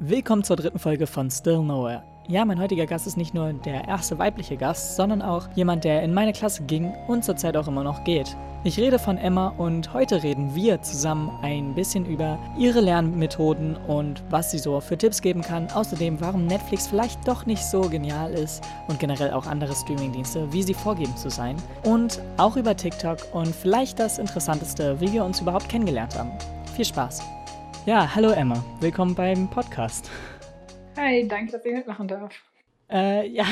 Willkommen zur dritten Folge von Still Nowhere. Ja, mein heutiger Gast ist nicht nur der erste weibliche Gast, sondern auch jemand, der in meine Klasse ging und zurzeit auch immer noch geht. Ich rede von Emma und heute reden wir zusammen ein bisschen über ihre Lernmethoden und was sie so für Tipps geben kann. Außerdem, warum Netflix vielleicht doch nicht so genial ist und generell auch andere Streamingdienste, wie sie vorgeben zu sein. Und auch über TikTok und vielleicht das Interessanteste, wie wir uns überhaupt kennengelernt haben. Viel Spaß! Ja, hallo Emma, willkommen beim Podcast. Hi, danke, dass ich mitmachen darf. Äh, ja,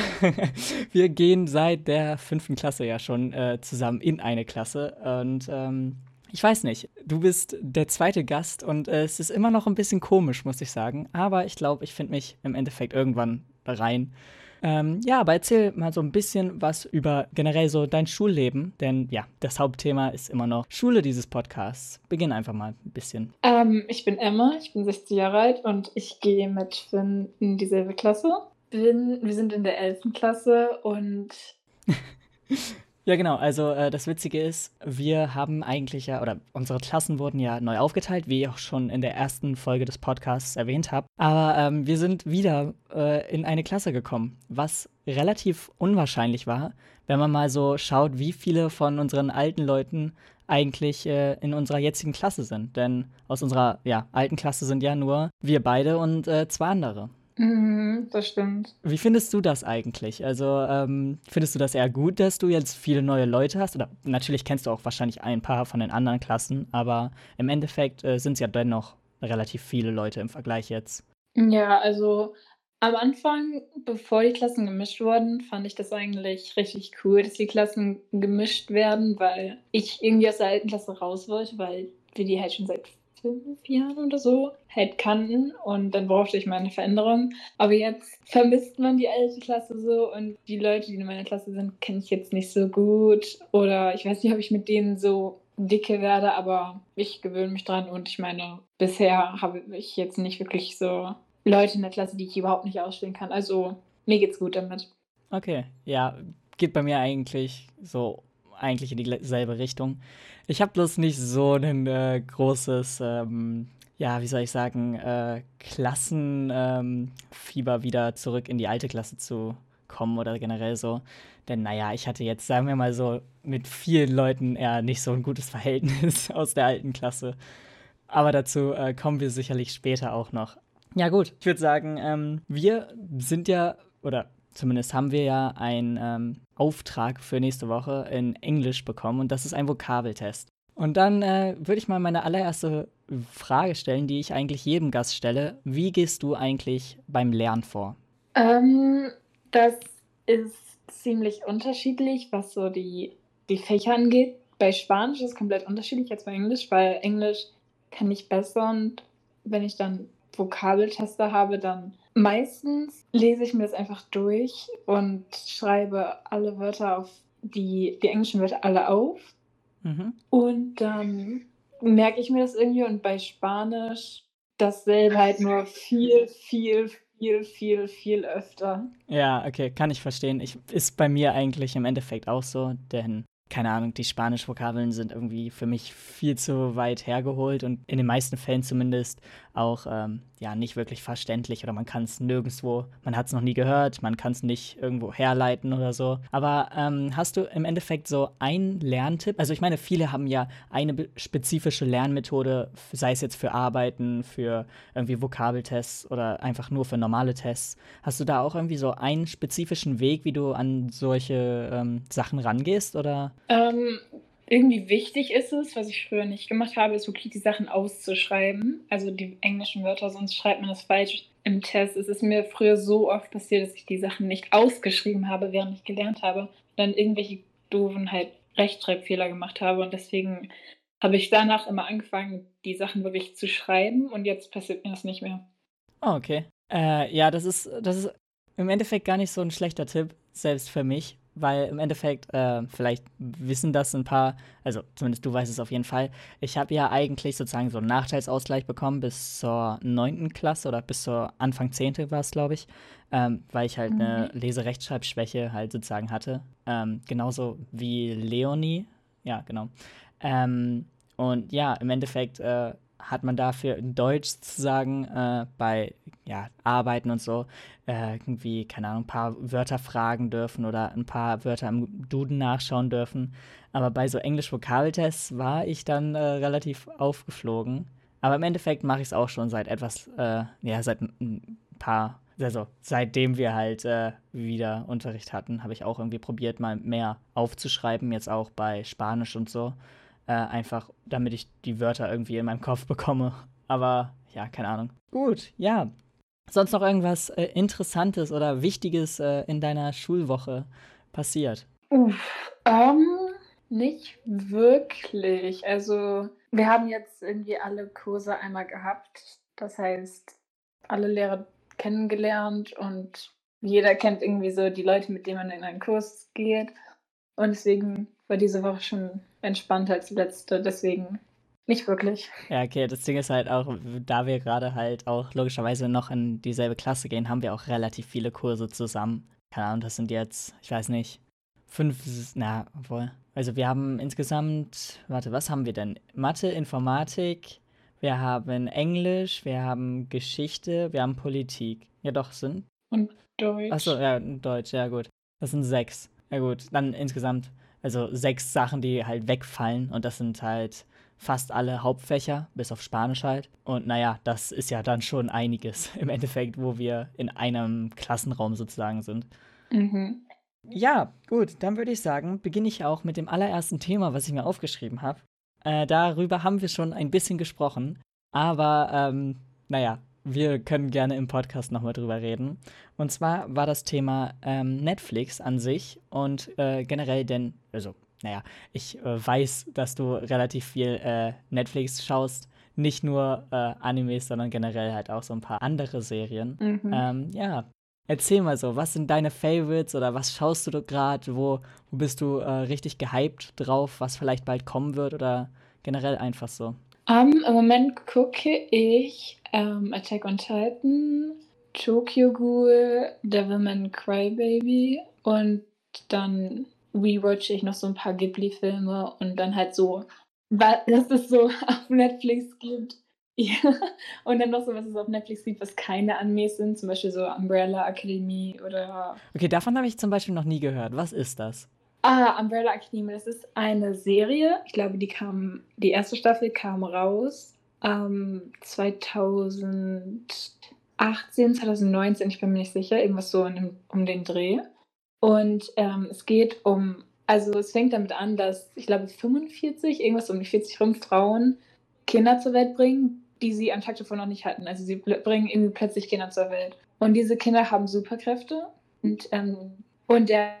wir gehen seit der fünften Klasse ja schon äh, zusammen in eine Klasse und ähm, ich weiß nicht, du bist der zweite Gast und äh, es ist immer noch ein bisschen komisch, muss ich sagen, aber ich glaube, ich finde mich im Endeffekt irgendwann rein. Ähm, ja, aber erzähl mal so ein bisschen was über generell so dein Schulleben, denn ja, das Hauptthema ist immer noch Schule dieses Podcasts. Beginn einfach mal ein bisschen. Ähm, ich bin Emma, ich bin 60 Jahre alt und ich gehe mit Finn in dieselbe Klasse. Bin, wir sind in der 11. Klasse und Ja, genau. Also äh, das Witzige ist, wir haben eigentlich ja, oder unsere Klassen wurden ja neu aufgeteilt, wie ich auch schon in der ersten Folge des Podcasts erwähnt habe. Aber ähm, wir sind wieder äh, in eine Klasse gekommen, was relativ unwahrscheinlich war, wenn man mal so schaut, wie viele von unseren alten Leuten eigentlich äh, in unserer jetzigen Klasse sind. Denn aus unserer ja, alten Klasse sind ja nur wir beide und äh, zwei andere. Mhm, das stimmt. Wie findest du das eigentlich? Also ähm, findest du das eher gut, dass du jetzt viele neue Leute hast? Oder natürlich kennst du auch wahrscheinlich ein paar von den anderen Klassen, aber im Endeffekt äh, sind es ja dennoch relativ viele Leute im Vergleich jetzt. Ja, also am Anfang, bevor die Klassen gemischt wurden, fand ich das eigentlich richtig cool, dass die Klassen gemischt werden, weil ich irgendwie aus der alten Klasse raus wollte, weil wir die halt schon seit fünf Jahren oder so halt kannten und dann brauchte ich meine Veränderung. Aber jetzt vermisst man die alte Klasse so und die Leute, die in meiner Klasse sind, kenne ich jetzt nicht so gut oder ich weiß nicht, ob ich mit denen so dicke werde, aber ich gewöhne mich dran und ich meine, bisher habe ich jetzt nicht wirklich so Leute in der Klasse, die ich überhaupt nicht ausstehen kann. Also mir geht's gut damit. Okay, ja, geht bei mir eigentlich so eigentlich in dieselbe Richtung. Ich habe bloß nicht so ein äh, großes, ähm, ja, wie soll ich sagen, äh, Klassenfieber ähm, wieder zurück in die alte Klasse zu kommen oder generell so. Denn naja, ich hatte jetzt, sagen wir mal so, mit vielen Leuten eher nicht so ein gutes Verhältnis aus der alten Klasse. Aber dazu äh, kommen wir sicherlich später auch noch. Ja gut, ich würde sagen, ähm, wir sind ja, oder zumindest haben wir ja einen ähm, Auftrag für nächste Woche in Englisch bekommen und das ist ein Vokabeltest. Und dann äh, würde ich mal meine allererste Frage stellen, die ich eigentlich jedem Gast stelle. Wie gehst du eigentlich beim Lernen vor? Ähm, das ist ziemlich unterschiedlich, was so die, die Fächer angeht. Bei Spanisch ist es komplett unterschiedlich als bei Englisch, weil Englisch kann ich besser und wenn ich dann Vokabeltester habe, dann meistens lese ich mir das einfach durch und schreibe alle Wörter auf die, die englischen Wörter alle auf. Mhm. Und dann merke ich mir das irgendwie und bei Spanisch dasselbe halt nur viel, viel, viel, viel, viel öfter. Ja, okay, kann ich verstehen. Ich, ist bei mir eigentlich im Endeffekt auch so, denn keine Ahnung, die Spanisch-Vokabeln sind irgendwie für mich viel zu weit hergeholt und in den meisten Fällen zumindest auch ähm, ja nicht wirklich verständlich oder man kann es nirgendwo, man hat es noch nie gehört, man kann es nicht irgendwo herleiten oder so. Aber ähm, hast du im Endeffekt so einen Lerntipp? Also ich meine, viele haben ja eine spezifische Lernmethode, sei es jetzt für Arbeiten, für irgendwie Vokabeltests oder einfach nur für normale Tests. Hast du da auch irgendwie so einen spezifischen Weg, wie du an solche ähm, Sachen rangehst oder? Irgendwie wichtig ist es, was ich früher nicht gemacht habe, ist wirklich die Sachen auszuschreiben. Also die englischen Wörter, sonst schreibt man das falsch im Test. Es ist mir früher so oft passiert, dass ich die Sachen nicht ausgeschrieben habe, während ich gelernt habe. Und dann irgendwelche doofen halt Rechtschreibfehler gemacht habe. Und deswegen habe ich danach immer angefangen, die Sachen wirklich zu schreiben. Und jetzt passiert mir das nicht mehr. Oh, okay. Äh, ja, das ist, das ist im Endeffekt gar nicht so ein schlechter Tipp, selbst für mich, weil im Endeffekt, äh, vielleicht wissen das ein paar, also zumindest du weißt es auf jeden Fall, ich habe ja eigentlich sozusagen so einen Nachteilsausgleich bekommen bis zur 9. Klasse oder bis zur Anfang 10. war es, glaube ich, ähm, weil ich halt mhm. eine Leserechtschreibschwäche halt sozusagen hatte. Ähm, genauso wie Leonie, ja, genau. Ähm, und ja, im Endeffekt äh, hat man dafür in Deutsch sozusagen äh, bei ja, Arbeiten und so äh, irgendwie, keine Ahnung, ein paar Wörter fragen dürfen oder ein paar Wörter im Duden nachschauen dürfen. Aber bei so Englisch-Vokabeltests war ich dann äh, relativ aufgeflogen. Aber im Endeffekt mache ich es auch schon seit etwas, äh, ja, seit ein paar, also seitdem wir halt äh, wieder Unterricht hatten, habe ich auch irgendwie probiert, mal mehr aufzuschreiben, jetzt auch bei Spanisch und so. Äh, einfach, damit ich die Wörter irgendwie in meinem Kopf bekomme. Aber ja, keine Ahnung. Gut, ja. Sonst noch irgendwas äh, Interessantes oder Wichtiges äh, in deiner Schulwoche passiert? Uff, ähm, nicht wirklich. Also, wir haben jetzt irgendwie alle Kurse einmal gehabt. Das heißt, alle Lehrer kennengelernt und jeder kennt irgendwie so die Leute, mit denen man in einen Kurs geht. Und deswegen war diese Woche schon entspannter als die letzte, deswegen nicht wirklich. Ja, okay, das Ding ist halt auch, da wir gerade halt auch logischerweise noch in dieselbe Klasse gehen, haben wir auch relativ viele Kurse zusammen. Keine Ahnung, das sind jetzt, ich weiß nicht, fünf, na, obwohl. Also wir haben insgesamt, warte, was haben wir denn? Mathe, Informatik, wir haben Englisch, wir haben Geschichte, wir haben Politik. Ja, doch, sind. Und Deutsch. Achso, ja, Deutsch, ja, gut. Das sind sechs. Ja, gut, dann insgesamt also sechs Sachen, die halt wegfallen und das sind halt fast alle Hauptfächer, bis auf Spanisch halt. Und naja, das ist ja dann schon einiges im Endeffekt, wo wir in einem Klassenraum sozusagen sind. Mhm. Ja, gut, dann würde ich sagen, beginne ich auch mit dem allerersten Thema, was ich mir aufgeschrieben habe. Äh, darüber haben wir schon ein bisschen gesprochen, aber ähm, naja, wir können gerne im Podcast nochmal drüber reden. Und zwar war das Thema ähm, Netflix an sich und äh, generell denn, also, naja, ich äh, weiß, dass du relativ viel äh, Netflix schaust. Nicht nur äh, Animes, sondern generell halt auch so ein paar andere Serien. Mhm. Ähm, ja, erzähl mal so, was sind deine Favorites oder was schaust du gerade? Wo, wo bist du äh, richtig gehypt drauf, was vielleicht bald kommen wird oder generell einfach so? Um, Im Moment gucke ich ähm, Attack on Titan, Tokyo Ghoul, Devilman Crybaby und dann rewatche ich noch so ein paar Ghibli-Filme und dann halt so, was es so auf Netflix gibt. Ja. Und dann noch so, was es auf Netflix gibt, was keine Animes sind, zum Beispiel so Umbrella Academy oder. Okay, davon habe ich zum Beispiel noch nie gehört. Was ist das? Ah, Umbrella Academy, das ist eine Serie. Ich glaube, die kam, die erste Staffel kam raus ähm, 2018, 2019, ich bin mir nicht sicher, irgendwas so dem, um den Dreh. Und ähm, es geht um, also es fängt damit an, dass ich glaube 45, irgendwas um die 40 rum Frauen Kinder zur Welt bringen, die sie am Tag davor noch nicht hatten. Also sie bringen irgendwie plötzlich Kinder zur Welt. Und diese Kinder haben Superkräfte und, ähm, und der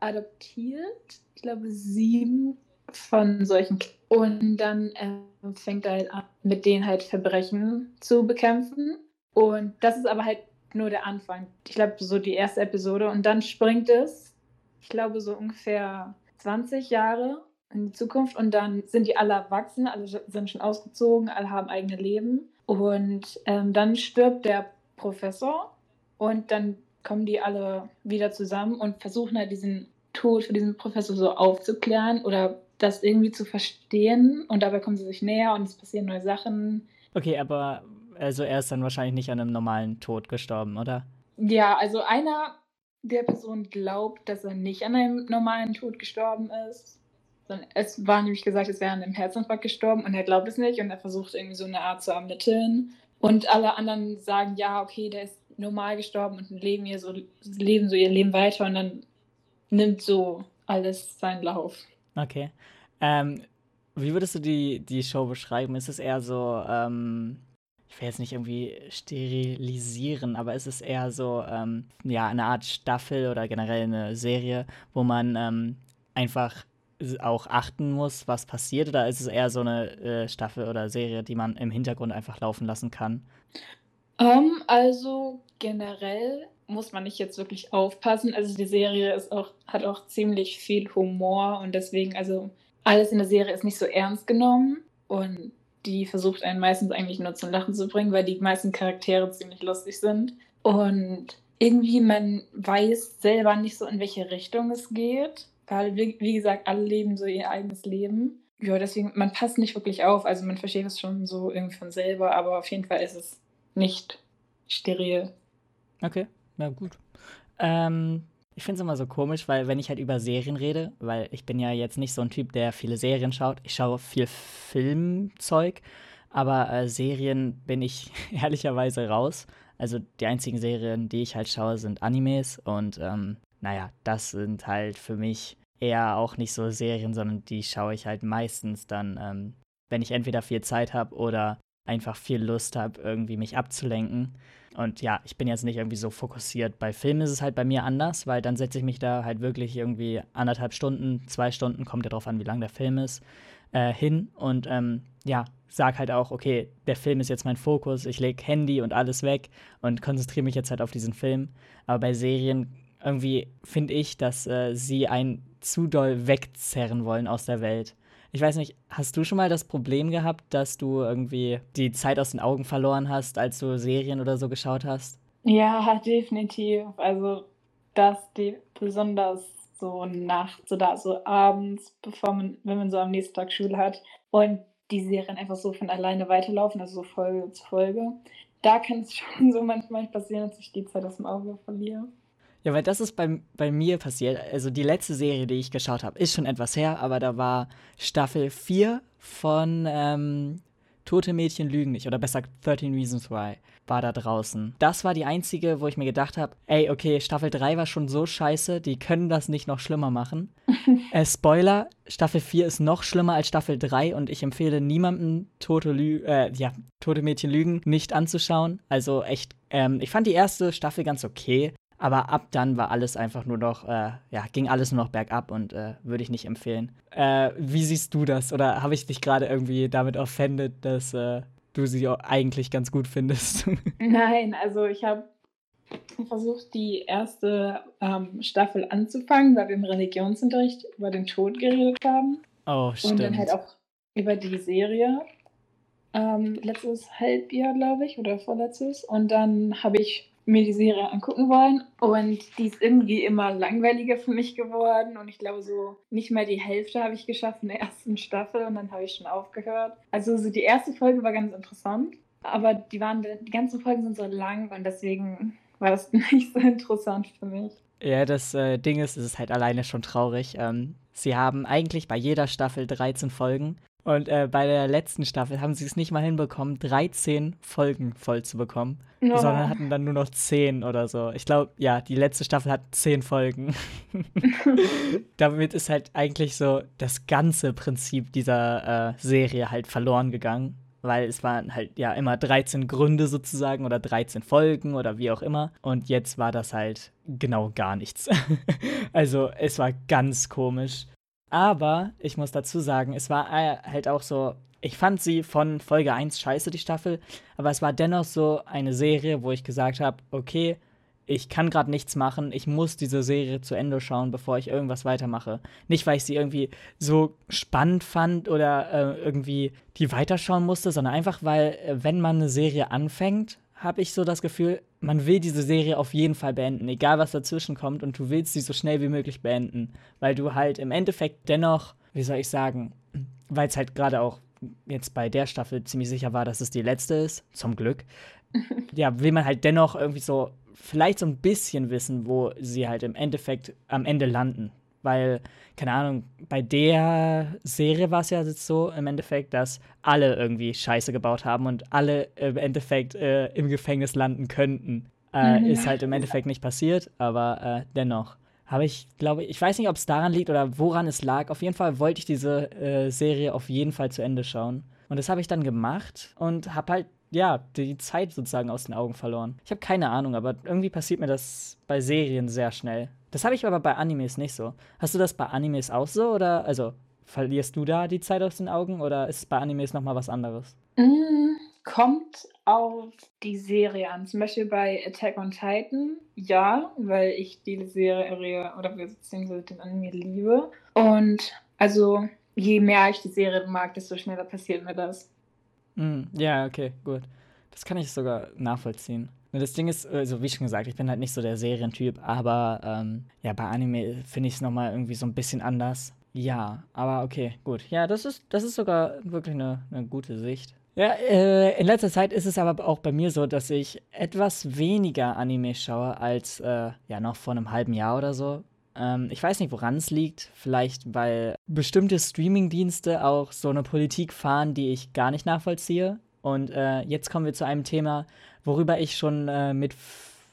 adoptiert, ich glaube, sieben von solchen. Und dann äh, fängt er halt an, mit denen halt Verbrechen zu bekämpfen. Und das ist aber halt nur der Anfang. Ich glaube, so die erste Episode. Und dann springt es, ich glaube, so ungefähr 20 Jahre in die Zukunft. Und dann sind die alle erwachsen, alle sind schon ausgezogen, alle haben eigene Leben. Und ähm, dann stirbt der Professor. Und dann kommen die alle wieder zusammen und versuchen halt diesen Tod für diesen Professor so aufzuklären oder das irgendwie zu verstehen und dabei kommen sie sich näher und es passieren neue Sachen. Okay, aber also er ist dann wahrscheinlich nicht an einem normalen Tod gestorben, oder? Ja, also einer der Personen glaubt, dass er nicht an einem normalen Tod gestorben ist. Es war nämlich gesagt, es wäre an einem Herzinfarkt gestorben und er glaubt es nicht und er versucht irgendwie so eine Art zu ermitteln. Und alle anderen sagen, ja, okay, der ist normal gestorben und leben, ihr so, leben so ihr Leben weiter und dann nimmt so alles seinen Lauf. Okay. Ähm, wie würdest du die, die Show beschreiben? Ist es eher so, ähm, ich will jetzt nicht irgendwie sterilisieren, aber ist es eher so, ähm, ja, eine Art Staffel oder generell eine Serie, wo man ähm, einfach auch achten muss, was passiert? Oder ist es eher so eine äh, Staffel oder Serie, die man im Hintergrund einfach laufen lassen kann? Ähm, also generell muss man nicht jetzt wirklich aufpassen. Also die Serie ist auch, hat auch ziemlich viel Humor und deswegen, also alles in der Serie ist nicht so ernst genommen und die versucht einen meistens eigentlich nur zum Lachen zu bringen, weil die meisten Charaktere ziemlich lustig sind. Und irgendwie man weiß selber nicht so, in welche Richtung es geht. Weil, wie gesagt, alle leben so ihr eigenes Leben. Ja, deswegen, man passt nicht wirklich auf. Also man versteht es schon so irgendwie von selber, aber auf jeden Fall ist es nicht steril. Okay, na gut. Ähm, ich finde es immer so komisch, weil wenn ich halt über Serien rede, weil ich bin ja jetzt nicht so ein Typ, der viele Serien schaut. Ich schaue viel Filmzeug, aber äh, Serien bin ich ehrlicherweise raus. Also die einzigen Serien, die ich halt schaue, sind Animes und ähm, naja, das sind halt für mich eher auch nicht so Serien, sondern die schaue ich halt meistens dann, ähm, wenn ich entweder viel Zeit habe oder einfach viel Lust habe, irgendwie mich abzulenken. Und ja, ich bin jetzt nicht irgendwie so fokussiert. Bei Filmen ist es halt bei mir anders, weil dann setze ich mich da halt wirklich irgendwie anderthalb Stunden, zwei Stunden, kommt ja drauf an, wie lang der Film ist, äh, hin und ähm, ja, sag halt auch, okay, der Film ist jetzt mein Fokus, ich lege Handy und alles weg und konzentriere mich jetzt halt auf diesen Film. Aber bei Serien irgendwie finde ich, dass äh, sie einen zu doll wegzerren wollen aus der Welt. Ich weiß nicht, hast du schon mal das Problem gehabt, dass du irgendwie die Zeit aus den Augen verloren hast, als du Serien oder so geschaut hast? Ja, definitiv. Also das die besonders so nachts oder so abends, bevor man, wenn man so am nächsten Tag Schule hat und die Serien einfach so von alleine weiterlaufen, also so Folge zu Folge. Da kann es schon so manchmal passieren, dass ich die Zeit aus dem Auge verliere. Ja, weil das ist bei, bei mir passiert. Also die letzte Serie, die ich geschaut habe, ist schon etwas her, aber da war Staffel 4 von ähm, Tote Mädchen lügen nicht, oder besser 13 Reasons Why, war da draußen. Das war die einzige, wo ich mir gedacht habe, ey, okay, Staffel 3 war schon so scheiße, die können das nicht noch schlimmer machen. äh, Spoiler, Staffel 4 ist noch schlimmer als Staffel 3 und ich empfehle niemandem Tote, Lü äh, ja, Tote Mädchen lügen nicht anzuschauen. Also echt, ähm, ich fand die erste Staffel ganz okay. Aber ab dann war alles einfach nur noch, äh, ja, ging alles nur noch bergab und äh, würde ich nicht empfehlen. Äh, wie siehst du das? Oder habe ich dich gerade irgendwie damit offended, dass äh, du sie eigentlich ganz gut findest? Nein, also ich habe versucht, die erste ähm, Staffel anzufangen, weil wir im Religionsunterricht über den Tod geredet haben. Oh, stimmt. Und dann halt auch über die Serie. Ähm, letztes Halbjahr, glaube ich, oder vorletztes. Und dann habe ich mir die Serie angucken wollen. Und die ist irgendwie immer langweiliger für mich geworden. Und ich glaube, so nicht mehr die Hälfte habe ich geschafft in der ersten Staffel und dann habe ich schon aufgehört. Also so die erste Folge war ganz interessant. Aber die waren, die ganzen Folgen sind so lang und deswegen war das nicht so interessant für mich. Ja, das äh, Ding ist, es ist halt alleine schon traurig. Ähm, sie haben eigentlich bei jeder Staffel 13 Folgen und äh, bei der letzten Staffel haben sie es nicht mal hinbekommen, 13 Folgen voll zu bekommen, no. sondern hatten dann nur noch 10 oder so. Ich glaube, ja, die letzte Staffel hat 10 Folgen. Damit ist halt eigentlich so das ganze Prinzip dieser äh, Serie halt verloren gegangen. Weil es waren halt ja immer 13 Gründe sozusagen oder 13 Folgen oder wie auch immer. Und jetzt war das halt genau gar nichts. also es war ganz komisch. Aber ich muss dazu sagen, es war äh, halt auch so, ich fand sie von Folge 1 scheiße, die Staffel, aber es war dennoch so eine Serie, wo ich gesagt habe, okay, ich kann gerade nichts machen, ich muss diese Serie zu Ende schauen, bevor ich irgendwas weitermache. Nicht, weil ich sie irgendwie so spannend fand oder äh, irgendwie die weiterschauen musste, sondern einfach, weil, äh, wenn man eine Serie anfängt, habe ich so das Gefühl, man will diese Serie auf jeden Fall beenden, egal was dazwischen kommt, und du willst sie so schnell wie möglich beenden, weil du halt im Endeffekt dennoch, wie soll ich sagen, weil es halt gerade auch jetzt bei der Staffel ziemlich sicher war, dass es die letzte ist, zum Glück, ja, will man halt dennoch irgendwie so vielleicht so ein bisschen wissen, wo sie halt im Endeffekt am Ende landen weil, keine Ahnung, bei der Serie war es ja so im Endeffekt, dass alle irgendwie Scheiße gebaut haben und alle im Endeffekt äh, im Gefängnis landen könnten. Äh, mhm. Ist halt im Endeffekt nicht passiert, aber äh, dennoch. Habe ich, glaube ich, ich weiß nicht, ob es daran liegt oder woran es lag. Auf jeden Fall wollte ich diese äh, Serie auf jeden Fall zu Ende schauen. Und das habe ich dann gemacht und habe halt ja, die Zeit sozusagen aus den Augen verloren. Ich habe keine Ahnung, aber irgendwie passiert mir das bei Serien sehr schnell. Das habe ich aber bei Animes nicht so. Hast du das bei Animes auch so oder also verlierst du da die Zeit aus den Augen oder ist es bei Animes noch mal was anderes? Mm, kommt auf die Serie an. Zum Beispiel bei Attack on Titan, ja, weil ich die Serie oder beziehungsweise den Anime liebe. Und also je mehr ich die Serie mag, desto schneller passiert mir das. Mm, ja, okay, gut. Das kann ich sogar nachvollziehen. Das Ding ist, also wie schon gesagt, ich bin halt nicht so der Serientyp, aber ähm, ja, bei Anime finde ich es nochmal irgendwie so ein bisschen anders. ja, aber okay, gut. Ja, das ist, das ist sogar wirklich eine, eine gute Sicht. Ja, äh, in letzter Zeit ist es aber auch bei mir so, dass ich etwas weniger Anime schaue als äh, ja noch vor einem halben Jahr oder so. Ähm, ich weiß nicht, woran es liegt. Vielleicht, weil bestimmte Streamingdienste auch so eine Politik fahren, die ich gar nicht nachvollziehe. Und äh, jetzt kommen wir zu einem Thema, worüber ich schon äh, mit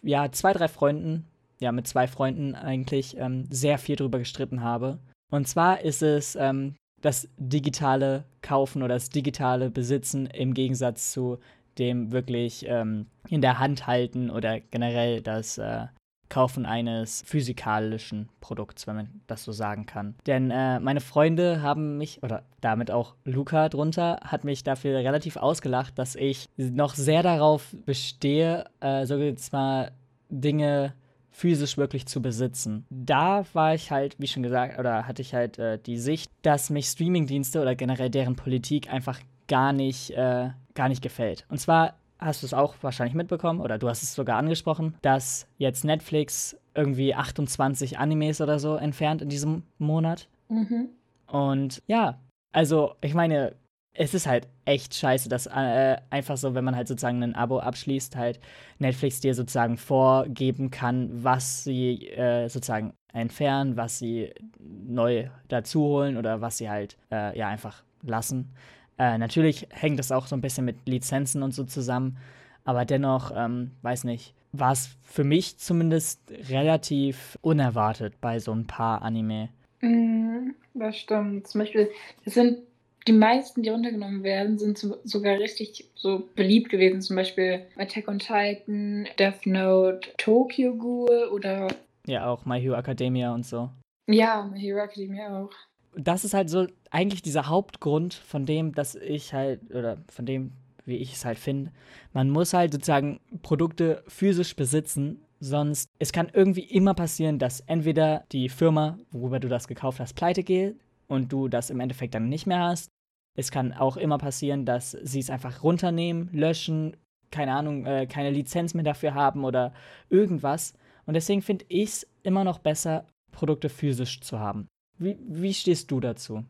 ja, zwei, drei Freunden, ja, mit zwei Freunden eigentlich ähm, sehr viel drüber gestritten habe. Und zwar ist es ähm, das digitale Kaufen oder das digitale Besitzen im Gegensatz zu dem wirklich ähm, in der Hand halten oder generell das äh, Kaufen eines physikalischen Produkts, wenn man das so sagen kann. Denn äh, meine Freunde haben mich, oder damit auch Luca drunter, hat mich dafür relativ ausgelacht, dass ich noch sehr darauf bestehe, äh, so jetzt mal Dinge physisch wirklich zu besitzen. Da war ich halt, wie schon gesagt, oder hatte ich halt äh, die Sicht, dass mich Streamingdienste oder generell deren Politik einfach gar nicht, äh, gar nicht gefällt. Und zwar hast du es auch wahrscheinlich mitbekommen oder du hast es sogar angesprochen, dass jetzt Netflix irgendwie 28 Animes oder so entfernt in diesem Monat. Mhm. Und ja, also ich meine, es ist halt echt scheiße, dass äh, einfach so, wenn man halt sozusagen ein Abo abschließt, halt Netflix dir sozusagen vorgeben kann, was sie äh, sozusagen entfernen, was sie neu dazu holen oder was sie halt äh, ja einfach lassen. Äh, natürlich hängt das auch so ein bisschen mit Lizenzen und so zusammen, aber dennoch, ähm, weiß nicht, war es für mich zumindest relativ unerwartet bei so ein paar Anime. Mm, das stimmt. Zum Beispiel, es sind die meisten, die runtergenommen werden, sind so, sogar richtig so beliebt gewesen. Zum Beispiel Attack on Titan, Death Note, Tokyo Ghoul oder. Ja, auch My Hero Academia und so. Ja, My Hero Academia auch. Das ist halt so eigentlich dieser Hauptgrund von dem, dass ich halt, oder von dem, wie ich es halt finde, man muss halt sozusagen Produkte physisch besitzen, sonst es kann irgendwie immer passieren, dass entweder die Firma, worüber du das gekauft hast, pleite geht und du das im Endeffekt dann nicht mehr hast. Es kann auch immer passieren, dass sie es einfach runternehmen, löschen, keine Ahnung, äh, keine Lizenz mehr dafür haben oder irgendwas. Und deswegen finde ich es immer noch besser, Produkte physisch zu haben. Wie, wie stehst du dazu?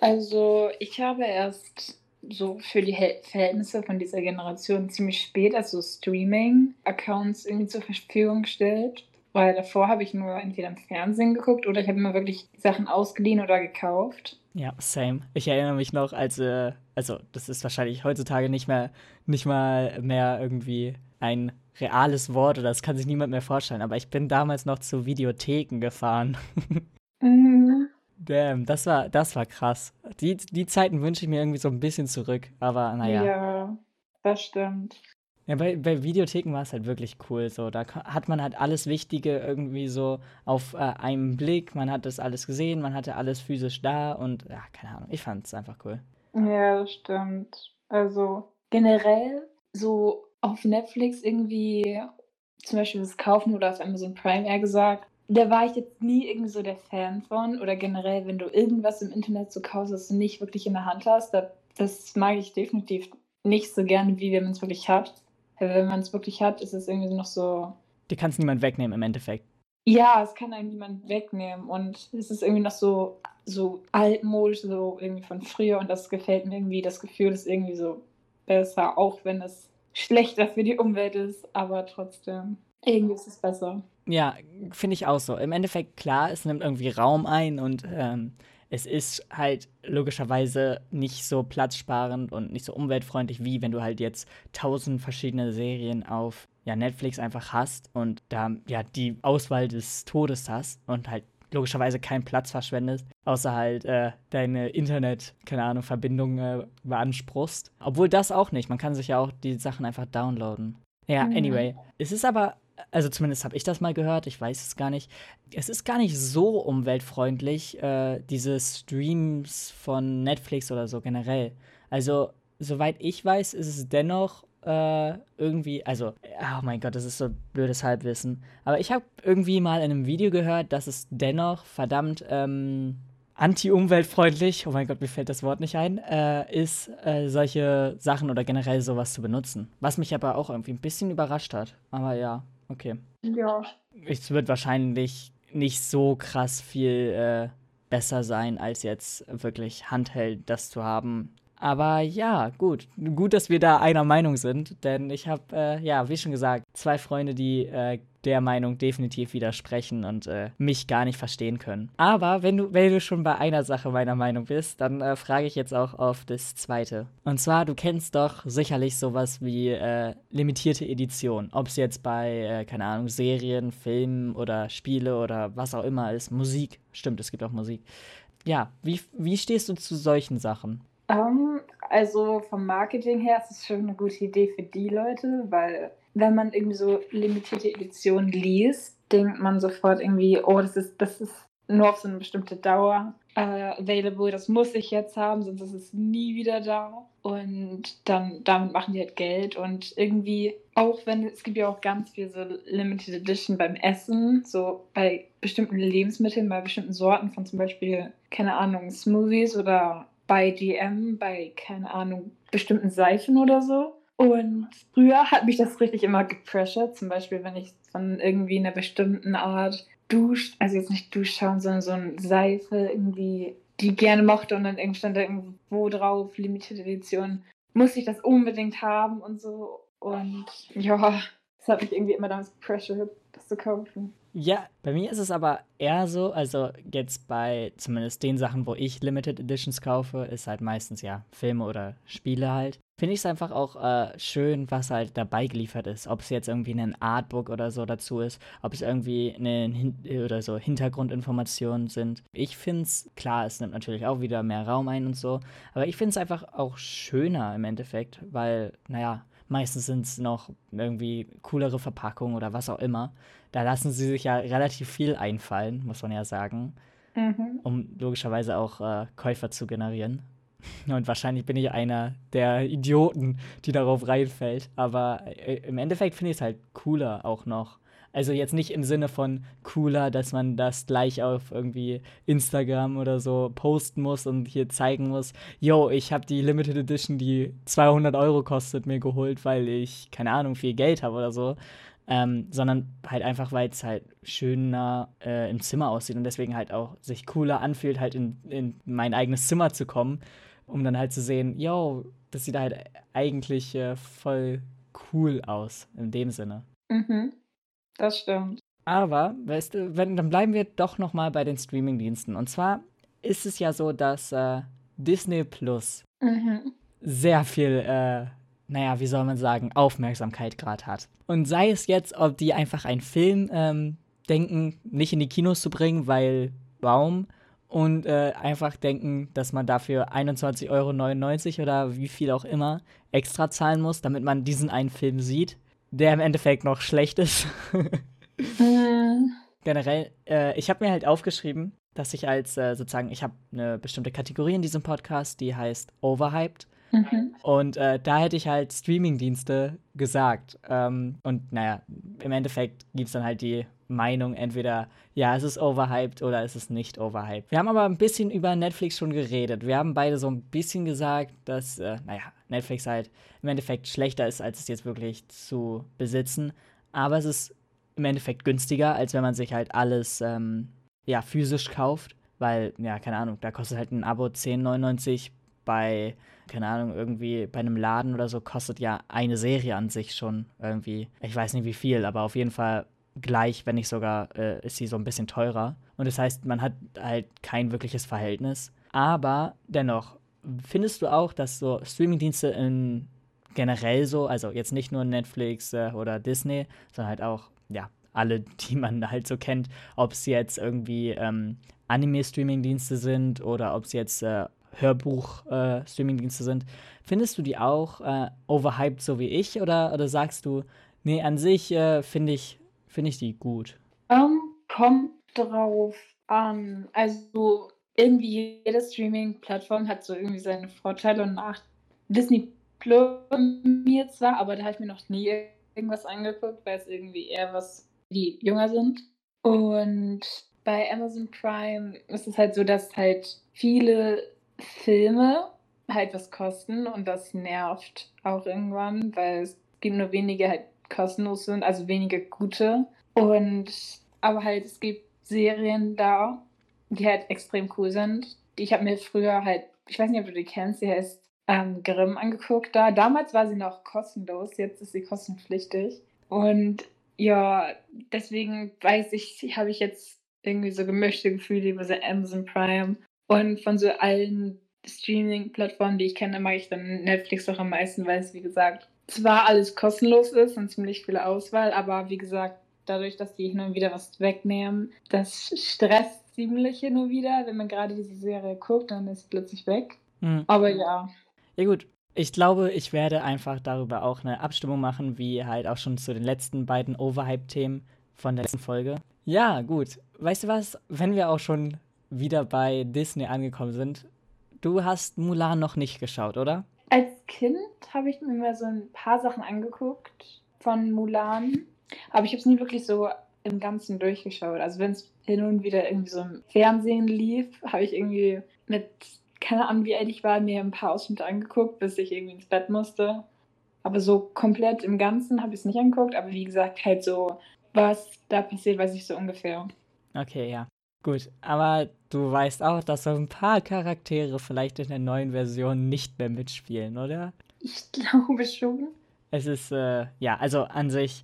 Also, ich habe erst so für die Verhältnisse von dieser Generation ziemlich spät, also Streaming-Accounts irgendwie zur Verfügung gestellt. Weil davor habe ich nur entweder im Fernsehen geguckt oder ich habe immer wirklich Sachen ausgeliehen oder gekauft. Ja, same. Ich erinnere mich noch, als, äh, also das ist wahrscheinlich heutzutage nicht mehr, nicht mal mehr irgendwie ein reales Wort oder das kann sich niemand mehr vorstellen, aber ich bin damals noch zu Videotheken gefahren. mhm. Damn, das war, das war krass. Die, die Zeiten wünsche ich mir irgendwie so ein bisschen zurück, aber naja. Ja, das stimmt. Ja, bei, bei Videotheken war es halt wirklich cool. So, da hat man halt alles Wichtige irgendwie so auf äh, einen Blick. Man hat das alles gesehen, man hatte alles physisch da und ja, keine Ahnung. Ich fand es einfach cool. Ja, das stimmt. Also generell so auf Netflix irgendwie zum Beispiel das Kaufen oder auf Amazon Prime eher gesagt, da war ich jetzt nie irgendwie so der Fan von. Oder generell, wenn du irgendwas im Internet so kaufst, was du nicht wirklich in der Hand hast, da, das mag ich definitiv nicht so gerne, wie wenn man es wirklich hat wenn man es wirklich hat, ist es irgendwie noch so. Die kann es niemand wegnehmen im Endeffekt. Ja, es kann einem niemand wegnehmen. Und es ist irgendwie noch so, so altmodisch, so irgendwie von früher. Und das gefällt mir irgendwie. Das Gefühl ist irgendwie so besser, auch wenn es schlechter für die Umwelt ist. Aber trotzdem, irgendwie ist es besser. Ja, finde ich auch so. Im Endeffekt, klar, es nimmt irgendwie Raum ein und ähm, es ist halt logischerweise nicht so platzsparend und nicht so umweltfreundlich, wie wenn du halt jetzt tausend verschiedene Serien auf ja, Netflix einfach hast und da ja die Auswahl des Todes hast und halt logischerweise keinen Platz verschwendest, außer halt äh, deine Internet, keine Ahnung, Verbindung äh, beanspruchst. Obwohl das auch nicht. Man kann sich ja auch die Sachen einfach downloaden. Ja, mhm. anyway. Es ist aber also zumindest habe ich das mal gehört, ich weiß es gar nicht. Es ist gar nicht so umweltfreundlich, äh, diese Streams von Netflix oder so generell. Also, soweit ich weiß, ist es dennoch äh, irgendwie, also, oh mein Gott, das ist so blödes Halbwissen. Aber ich habe irgendwie mal in einem Video gehört, dass es dennoch verdammt ähm, anti-umweltfreundlich, oh mein Gott, mir fällt das Wort nicht ein, äh, ist, äh, solche Sachen oder generell sowas zu benutzen. Was mich aber auch irgendwie ein bisschen überrascht hat. Aber ja. Okay. Ja. Es wird wahrscheinlich nicht so krass viel äh, besser sein, als jetzt wirklich Handheld das zu haben. Aber ja, gut. Gut, dass wir da einer Meinung sind, denn ich habe, äh, ja, wie schon gesagt, zwei Freunde, die äh, der Meinung definitiv widersprechen und äh, mich gar nicht verstehen können. Aber wenn du, wenn du schon bei einer Sache meiner Meinung bist, dann äh, frage ich jetzt auch auf das zweite. Und zwar, du kennst doch sicherlich sowas wie äh, limitierte Edition. Ob es jetzt bei, äh, keine Ahnung, Serien, Filmen oder Spiele oder was auch immer ist. Musik. Stimmt, es gibt auch Musik. Ja, wie, wie stehst du zu solchen Sachen? Um, ähm, also vom Marketing her ist es schon eine gute Idee für die Leute, weil wenn man irgendwie so limitierte Editionen liest, denkt man sofort irgendwie, oh, das ist, das ist nur auf so eine bestimmte Dauer äh, available, das muss ich jetzt haben, sonst ist es nie wieder da. Und dann damit machen die halt Geld und irgendwie, auch wenn es gibt ja auch ganz viel so Limited Edition beim Essen, so bei bestimmten Lebensmitteln, bei bestimmten Sorten von zum Beispiel, keine Ahnung, Smoothies oder bei DM, bei, keine Ahnung, bestimmten Seifen oder so. Und früher hat mich das richtig immer gepressured, zum Beispiel, wenn ich von irgendwie einer bestimmten Art Dusch, also jetzt nicht Duschschaum, sondern so eine Seife irgendwie, die gerne mochte und dann irgendwie stand da irgendwo drauf, Limited Edition, muss ich das unbedingt haben und so. Und ja, das hat mich irgendwie immer damals gepressured, das zu kaufen. Ja, bei mir ist es aber eher so, also jetzt bei zumindest den Sachen, wo ich Limited Editions kaufe, ist halt meistens ja Filme oder Spiele halt. Finde ich es einfach auch äh, schön, was halt dabei geliefert ist. Ob es jetzt irgendwie ein Artbook oder so dazu ist, ob es irgendwie eine Hin oder so Hintergrundinformationen sind. Ich finde es, klar, es nimmt natürlich auch wieder mehr Raum ein und so, aber ich finde es einfach auch schöner im Endeffekt, weil, naja, Meistens sind es noch irgendwie coolere Verpackungen oder was auch immer. Da lassen sie sich ja relativ viel einfallen, muss man ja sagen, mhm. um logischerweise auch äh, Käufer zu generieren. Und wahrscheinlich bin ich einer der Idioten, die darauf reinfällt. Aber äh, im Endeffekt finde ich es halt cooler auch noch, also jetzt nicht im Sinne von cooler, dass man das gleich auf irgendwie Instagram oder so posten muss und hier zeigen muss, yo, ich habe die Limited Edition, die 200 Euro kostet, mir geholt, weil ich, keine Ahnung, viel Geld habe oder so. Ähm, sondern halt einfach, weil es halt schöner äh, im Zimmer aussieht und deswegen halt auch sich cooler anfühlt, halt in, in mein eigenes Zimmer zu kommen, um dann halt zu sehen, yo, das sieht halt eigentlich äh, voll cool aus, in dem Sinne. Mhm. Das stimmt. Aber, weißt du, wenn, dann bleiben wir doch noch mal bei den Streamingdiensten. Und zwar ist es ja so, dass äh, Disney Plus mhm. sehr viel, äh, naja, wie soll man sagen, Aufmerksamkeit gerade hat. Und sei es jetzt, ob die einfach einen Film ähm, denken, nicht in die Kinos zu bringen, weil Baum und äh, einfach denken, dass man dafür 21,99 Euro oder wie viel auch immer extra zahlen muss, damit man diesen einen Film sieht der im Endeffekt noch schlecht ist. mhm. Generell, äh, ich habe mir halt aufgeschrieben, dass ich als äh, sozusagen, ich habe eine bestimmte Kategorie in diesem Podcast, die heißt Overhyped. Mhm. Und äh, da hätte ich halt Streamingdienste gesagt. Ähm, und naja, im Endeffekt gibt es dann halt die Meinung, entweder ja, es ist overhyped oder es ist nicht overhyped. Wir haben aber ein bisschen über Netflix schon geredet. Wir haben beide so ein bisschen gesagt, dass, äh, naja, Netflix halt im Endeffekt schlechter ist, als es jetzt wirklich zu besitzen. Aber es ist im Endeffekt günstiger, als wenn man sich halt alles ähm, ja, physisch kauft. Weil, ja, keine Ahnung, da kostet halt ein Abo 10,99 bei, keine Ahnung, irgendwie bei einem Laden oder so kostet ja eine Serie an sich schon irgendwie, ich weiß nicht wie viel, aber auf jeden Fall gleich, wenn nicht sogar, äh, ist sie so ein bisschen teurer. Und das heißt, man hat halt kein wirkliches Verhältnis. Aber dennoch, findest du auch, dass so Streamingdienste in generell so, also jetzt nicht nur Netflix äh, oder Disney, sondern halt auch, ja, alle, die man halt so kennt, ob es jetzt irgendwie ähm, Anime-Streamingdienste sind oder ob es jetzt äh, Hörbuch-Streamingdienste äh, sind. Findest du die auch äh, overhyped, so wie ich? Oder, oder sagst du, nee, an sich äh, finde ich finde ich die gut? Um, kommt drauf an. Also irgendwie jede Streaming-Plattform hat so irgendwie seine Vorteile und nach Disney Plus mir zwar, aber da habe ich mir noch nie irgendwas angeguckt, weil es irgendwie eher was die jünger sind. Und bei Amazon Prime ist es halt so, dass halt viele Filme halt was kosten und das nervt auch irgendwann, weil es gibt nur wenige halt kostenlos sind, also wenige gute. Und aber halt, es gibt Serien da, die halt extrem cool sind. Ich habe mir früher halt, ich weiß nicht, ob du die kennst, die heißt ähm, Grimm angeguckt da. Damals war sie noch kostenlos, jetzt ist sie kostenpflichtig. Und ja, deswegen weiß ich, habe ich jetzt irgendwie so gemischte Gefühle über so Amazon Prime. Und von so allen Streaming-Plattformen, die ich kenne, mag ich dann Netflix auch am meisten, weil es, wie gesagt, zwar alles kostenlos ist und ziemlich viel Auswahl, aber wie gesagt, dadurch, dass die hin und wieder was wegnehmen, das stresst ziemlich hin und wieder. Wenn man gerade diese Serie guckt, dann ist es plötzlich weg. Mhm. Aber ja. Ja, gut. Ich glaube, ich werde einfach darüber auch eine Abstimmung machen, wie halt auch schon zu den letzten beiden Overhype-Themen von der letzten Folge. Ja, gut. Weißt du was? Wenn wir auch schon wieder bei Disney angekommen sind, du hast Mulan noch nicht geschaut, oder? Als Kind habe ich mir mal so ein paar Sachen angeguckt von Mulan, aber ich habe es nie wirklich so im Ganzen durchgeschaut. Also wenn es hin und wieder irgendwie so im Fernsehen lief, habe ich irgendwie mit, keine Ahnung, wie alt ich war, mir ein paar Ausschnitte angeguckt, bis ich irgendwie ins Bett musste. Aber so komplett im Ganzen habe ich es nicht angeguckt, aber wie gesagt, halt so, was da passiert, weiß ich so ungefähr. Okay, ja. Gut, aber du weißt auch, dass so ein paar Charaktere vielleicht in der neuen Version nicht mehr mitspielen, oder? Ich glaube schon. Es ist, äh, ja, also an sich,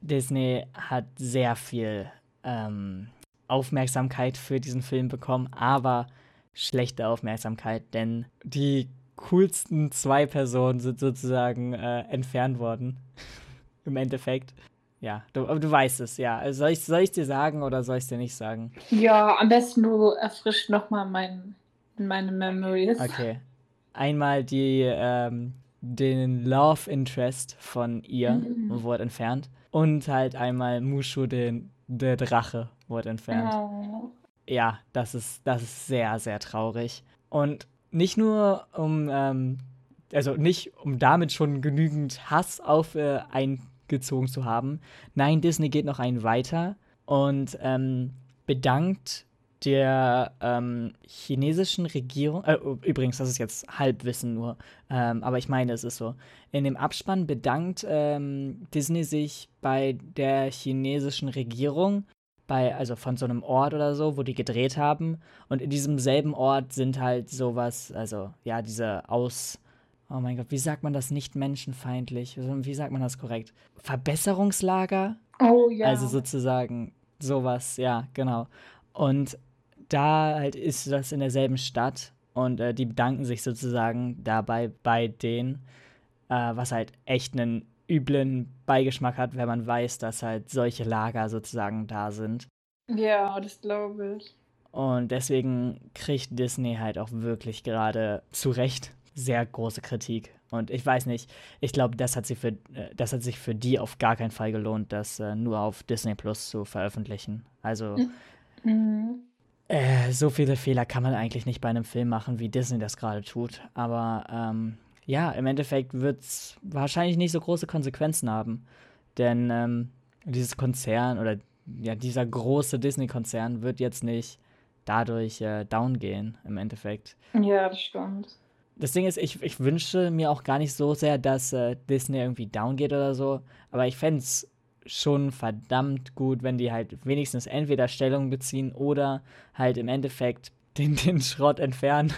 Disney hat sehr viel ähm, Aufmerksamkeit für diesen Film bekommen, aber schlechte Aufmerksamkeit, denn die coolsten zwei Personen sind sozusagen äh, entfernt worden. Im Endeffekt. Ja, du, aber du weißt es, ja. Also soll ich es dir sagen oder soll ich es dir nicht sagen? Ja, am besten du erfrischt nochmal mein, meine Memories. Okay. Einmal die, ähm, den Love Interest von ihr mhm. wurde entfernt. Und halt einmal Mushu, den, der Drache, wurde entfernt. Oh. Ja, das ist, das ist sehr, sehr traurig. Und nicht nur um, ähm, also nicht um damit schon genügend Hass auf äh, eingezogen zu haben. Nein, Disney geht noch einen weiter und ähm, bedankt der ähm, chinesischen Regierung, äh, übrigens, das ist jetzt Halbwissen nur, ähm, aber ich meine, es ist so. In dem Abspann bedankt ähm, Disney sich bei der chinesischen Regierung, bei, also von so einem Ort oder so, wo die gedreht haben. Und in diesem selben Ort sind halt sowas, also ja, diese Aus. Oh mein Gott, wie sagt man das nicht menschenfeindlich? Wie sagt man das korrekt? Verbesserungslager? Oh ja. Also sozusagen sowas, ja, genau. Und da halt ist das in derselben Stadt und äh, die bedanken sich sozusagen dabei bei denen, äh, was halt echt einen üblen Beigeschmack hat, wenn man weiß, dass halt solche Lager sozusagen da sind. Ja, das glaube ich. Und deswegen kriegt Disney halt auch wirklich gerade zu Recht sehr große Kritik. Und ich weiß nicht, ich glaube, das hat sich für äh, das hat sich für die auf gar keinen Fall gelohnt, das äh, nur auf Disney Plus zu veröffentlichen. Also mhm. Äh, so viele Fehler kann man eigentlich nicht bei einem Film machen, wie Disney das gerade tut. Aber ähm, ja, im Endeffekt wird es wahrscheinlich nicht so große Konsequenzen haben. Denn ähm, dieses Konzern oder ja, dieser große Disney-Konzern wird jetzt nicht dadurch äh, down gehen, im Endeffekt. Ja, das stimmt. Das Ding ist, ich, ich wünsche mir auch gar nicht so sehr, dass äh, Disney irgendwie down geht oder so. Aber ich fände es schon verdammt gut, wenn die halt wenigstens entweder Stellung beziehen oder halt im Endeffekt den, den Schrott entfernen.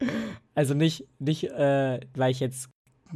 also nicht, nicht äh, weil ich jetzt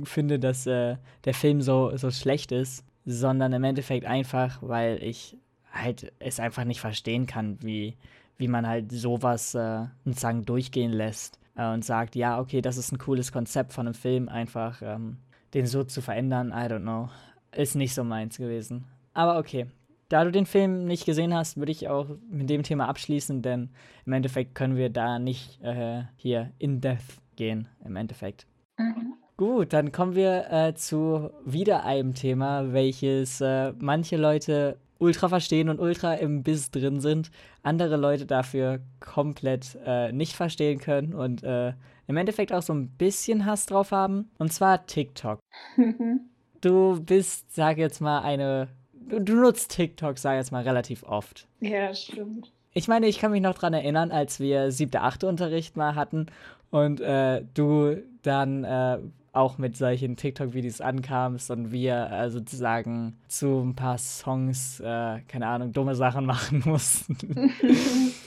finde, dass äh, der Film so, so schlecht ist, sondern im Endeffekt einfach, weil ich halt es einfach nicht verstehen kann, wie, wie man halt sowas äh, sozusagen durchgehen lässt äh, und sagt, ja, okay, das ist ein cooles Konzept von einem Film, einfach ähm, den so zu verändern, I don't know, ist nicht so meins gewesen. Aber okay. Da du den Film nicht gesehen hast, würde ich auch mit dem Thema abschließen, denn im Endeffekt können wir da nicht äh, hier in depth gehen, im Endeffekt. Mhm. Gut, dann kommen wir äh, zu wieder einem Thema, welches äh, manche Leute ultra verstehen und ultra im Biss drin sind, andere Leute dafür komplett äh, nicht verstehen können und äh, im Endeffekt auch so ein bisschen Hass drauf haben, und zwar TikTok. du bist, sag jetzt mal, eine du, du nutzt TikTok, sag jetzt mal, relativ oft. Ja, stimmt. Ich meine, ich kann mich noch daran erinnern, als wir siebte, achte Unterricht mal hatten und äh, du dann äh, auch mit solchen TikTok-Videos ankamst und wir äh, sozusagen zu ein paar Songs, äh, keine Ahnung, dumme Sachen machen mussten.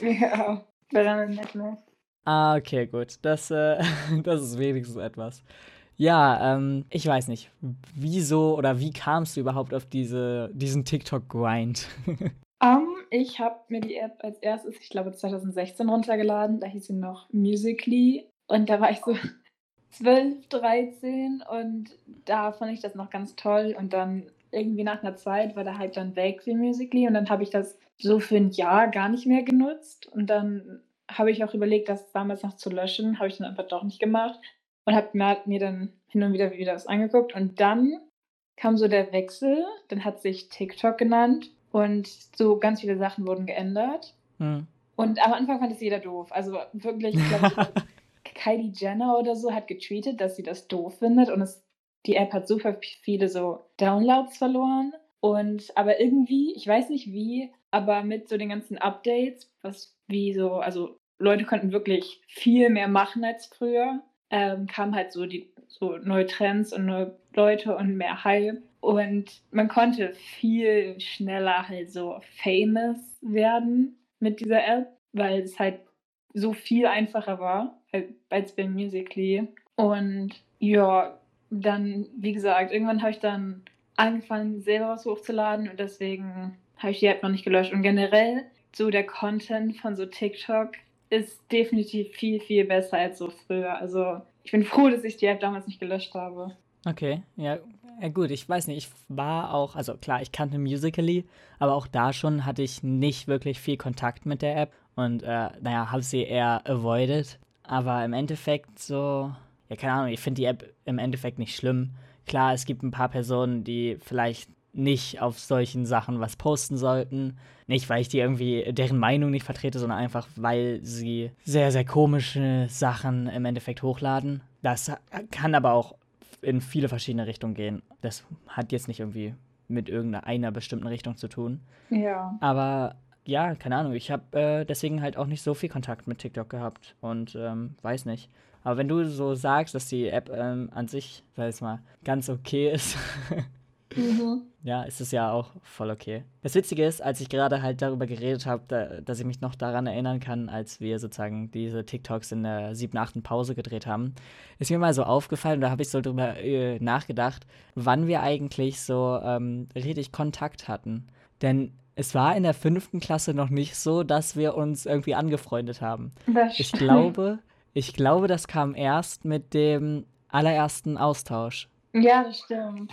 ja. Daran erinnert mich. Ah, okay, gut. Das, äh, das ist wenigstens etwas. Ja, ähm, ich weiß nicht, wieso oder wie kamst du überhaupt auf diese, diesen TikTok-Grind? Um, ich habe mir die App als erstes, ich glaube 2016 runtergeladen. Da hieß sie noch Musically. Und da war ich so 12, 13 und da fand ich das noch ganz toll. Und dann irgendwie nach einer Zeit war der Hype dann weg für Musically und dann habe ich das so für ein Jahr gar nicht mehr genutzt. Und dann habe ich auch überlegt, das damals noch zu löschen, habe ich dann einfach doch nicht gemacht und habe mir, dann hin und wieder Videos angeguckt. Und dann kam so der Wechsel, dann hat sich TikTok genannt und so ganz viele Sachen wurden geändert. Hm. Und am Anfang fand es jeder doof. Also wirklich, ich glaube, Kylie Jenner oder so hat getweetet, dass sie das doof findet und es, die App hat super viele so Downloads verloren. Und aber irgendwie, ich weiß nicht wie, aber mit so den ganzen Updates, was wie so, also Leute konnten wirklich viel mehr machen als früher, ähm, kamen halt so die so neue Trends und neue Leute und mehr Hype. Und man konnte viel schneller halt so famous werden mit dieser App, weil es halt so viel einfacher war als bei Musically. Und ja, dann, wie gesagt, irgendwann habe ich dann angefangen, selber was hochzuladen und deswegen habe ich die App noch nicht gelöscht. Und generell, so der Content von so TikTok ist definitiv viel, viel besser als so früher. Also ich bin froh, dass ich die App damals nicht gelöscht habe. Okay, ja, ja gut, ich weiß nicht, ich war auch, also klar, ich kannte Musically, aber auch da schon hatte ich nicht wirklich viel Kontakt mit der App und äh, naja, habe sie eher avoided. Aber im Endeffekt so, ja, keine Ahnung, ich finde die App im Endeffekt nicht schlimm. Klar, es gibt ein paar Personen, die vielleicht nicht auf solchen Sachen was posten sollten. Nicht, weil ich die irgendwie deren Meinung nicht vertrete, sondern einfach, weil sie sehr, sehr komische Sachen im Endeffekt hochladen. Das kann aber auch in viele verschiedene Richtungen gehen. Das hat jetzt nicht irgendwie mit irgendeiner bestimmten Richtung zu tun. Ja. Aber ja, keine Ahnung, ich habe äh, deswegen halt auch nicht so viel Kontakt mit TikTok gehabt und ähm, weiß nicht. Aber wenn du so sagst, dass die App ähm, an sich, sag ich mal, ganz okay ist, Mhm. ja, ist es ja auch voll okay. Das Witzige ist, als ich gerade halt darüber geredet habe, da, dass ich mich noch daran erinnern kann, als wir sozusagen diese TikToks in der siebten, achten Pause gedreht haben, ist mir mal so aufgefallen, da habe ich so drüber äh, nachgedacht, wann wir eigentlich so ähm, richtig Kontakt hatten. Denn es war in der fünften Klasse noch nicht so, dass wir uns irgendwie angefreundet haben. Das Ich glaube, ich glaube, das kam erst mit dem allerersten Austausch. Ja, das stimmt.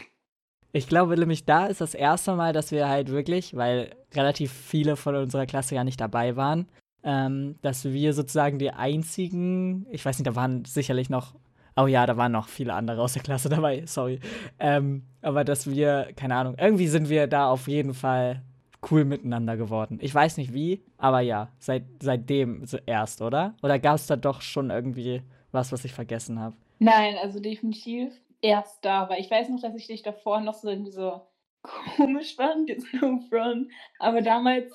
Ich glaube nämlich, da ist das erste Mal, dass wir halt wirklich, weil relativ viele von unserer Klasse ja nicht dabei waren, ähm, dass wir sozusagen die einzigen, ich weiß nicht, da waren sicherlich noch, oh ja, da waren noch viele andere aus der Klasse dabei, sorry. Ähm, aber dass wir, keine Ahnung, irgendwie sind wir da auf jeden Fall cool miteinander geworden. Ich weiß nicht wie, aber ja, seit, seitdem so erst, oder? Oder gab es da doch schon irgendwie was, was ich vergessen habe? Nein, also definitiv erst da, weil ich weiß noch, dass ich dich davor noch so irgendwie so komisch fand, jetzt no front. Aber damals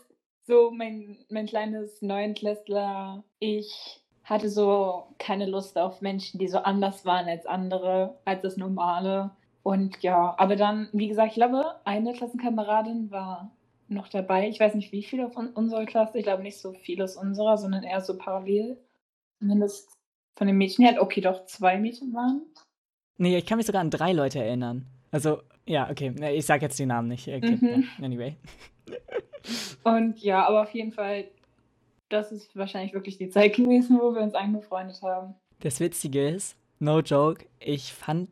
so mein, mein kleines Neunklässler, ich hatte so keine Lust auf Menschen, die so anders waren als andere, als das Normale. Und ja, aber dann, wie gesagt, ich glaube, eine Klassenkameradin war noch dabei. Ich weiß nicht, wie viele von unserer Klasse. Ich glaube nicht so viele aus unserer, sondern eher so parallel. Zumindest von den Mädchen her. Okay, doch zwei Mädchen waren. Nee, ich kann mich sogar an drei Leute erinnern. Also, ja, okay, ich sag jetzt die Namen nicht. Okay, Mhm. ja, anyway. Und ja, aber auf jeden Fall, das ist wahrscheinlich wirklich die Zeit gewesen, wo wir uns angefreundet haben. Das Witzige ist, no joke, ich fand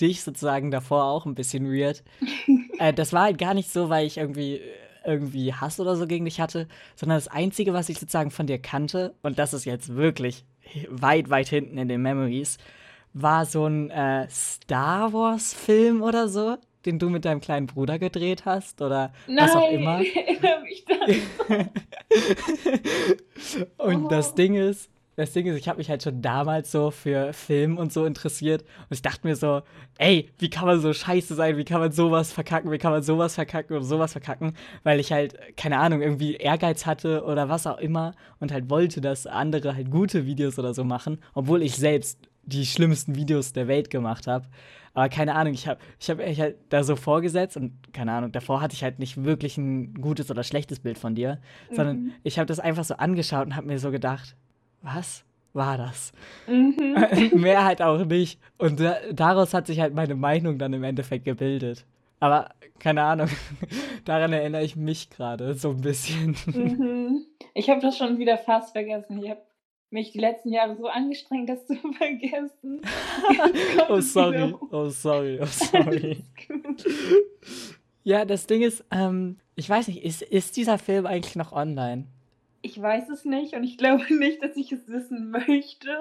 dich sozusagen davor auch ein bisschen weird. äh, das war halt gar nicht so, weil ich irgendwie irgendwie Hass oder so gegen dich hatte, sondern das Einzige, was ich sozusagen von dir kannte, und das ist jetzt wirklich weit, weit hinten in den Memories, war so ein äh, Star Wars-Film oder so, den du mit deinem kleinen Bruder gedreht hast oder was auch immer. ich dann. und Oh. das Ding ist, das Ding ist, ich habe mich halt schon damals so für Film und so interessiert und ich dachte mir so, ey, wie kann man so scheiße sein, wie kann man sowas verkacken, wie kann man sowas verkacken oder sowas verkacken, weil ich halt, keine Ahnung, irgendwie Ehrgeiz hatte oder was auch immer und halt wollte, dass andere halt gute Videos oder so machen, obwohl ich selbst die schlimmsten Videos der Welt gemacht habe. Aber keine Ahnung, ich habe ich hab echt halt da so vorgesetzt und keine Ahnung, davor hatte ich halt nicht wirklich ein gutes oder schlechtes Bild von dir, mhm. sondern ich habe das einfach so angeschaut und habe mir so gedacht, was war das? Mhm. Mehr halt auch nicht. Und da, daraus hat sich halt meine Meinung dann im Endeffekt gebildet. Aber keine Ahnung, daran erinnere ich mich gerade so ein bisschen. Mhm. Ich habe das schon wieder fast vergessen. Ich habe mich die letzten Jahre so angestrengt, das zu vergessen. oh, sorry. Oh, sorry. Oh, sorry. ja, das Ding ist, ähm, ich weiß nicht, ist, ist dieser Film eigentlich noch online? Ich weiß es nicht und ich glaube nicht, dass ich es wissen möchte,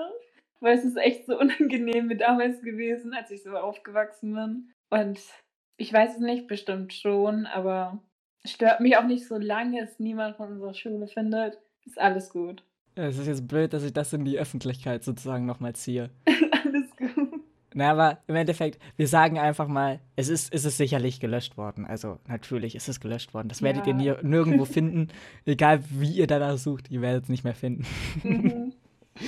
weil es ist echt so unangenehm mir damals gewesen, als ich so aufgewachsen bin. Und ich weiß es nicht, bestimmt schon, aber stört mich auch nicht, solange es niemand von unserer Schule findet. Ist alles gut. Ja, es ist jetzt blöd, dass ich das in die Öffentlichkeit sozusagen nochmal ziehe. Na, aber im Endeffekt, wir sagen einfach mal, es ist, es ist sicherlich gelöscht worden. Also natürlich ist es gelöscht worden. Das werdet ja. ihr nie, nirgendwo finden. Egal wie ihr danach sucht, ihr werdet es nicht mehr finden. Mhm.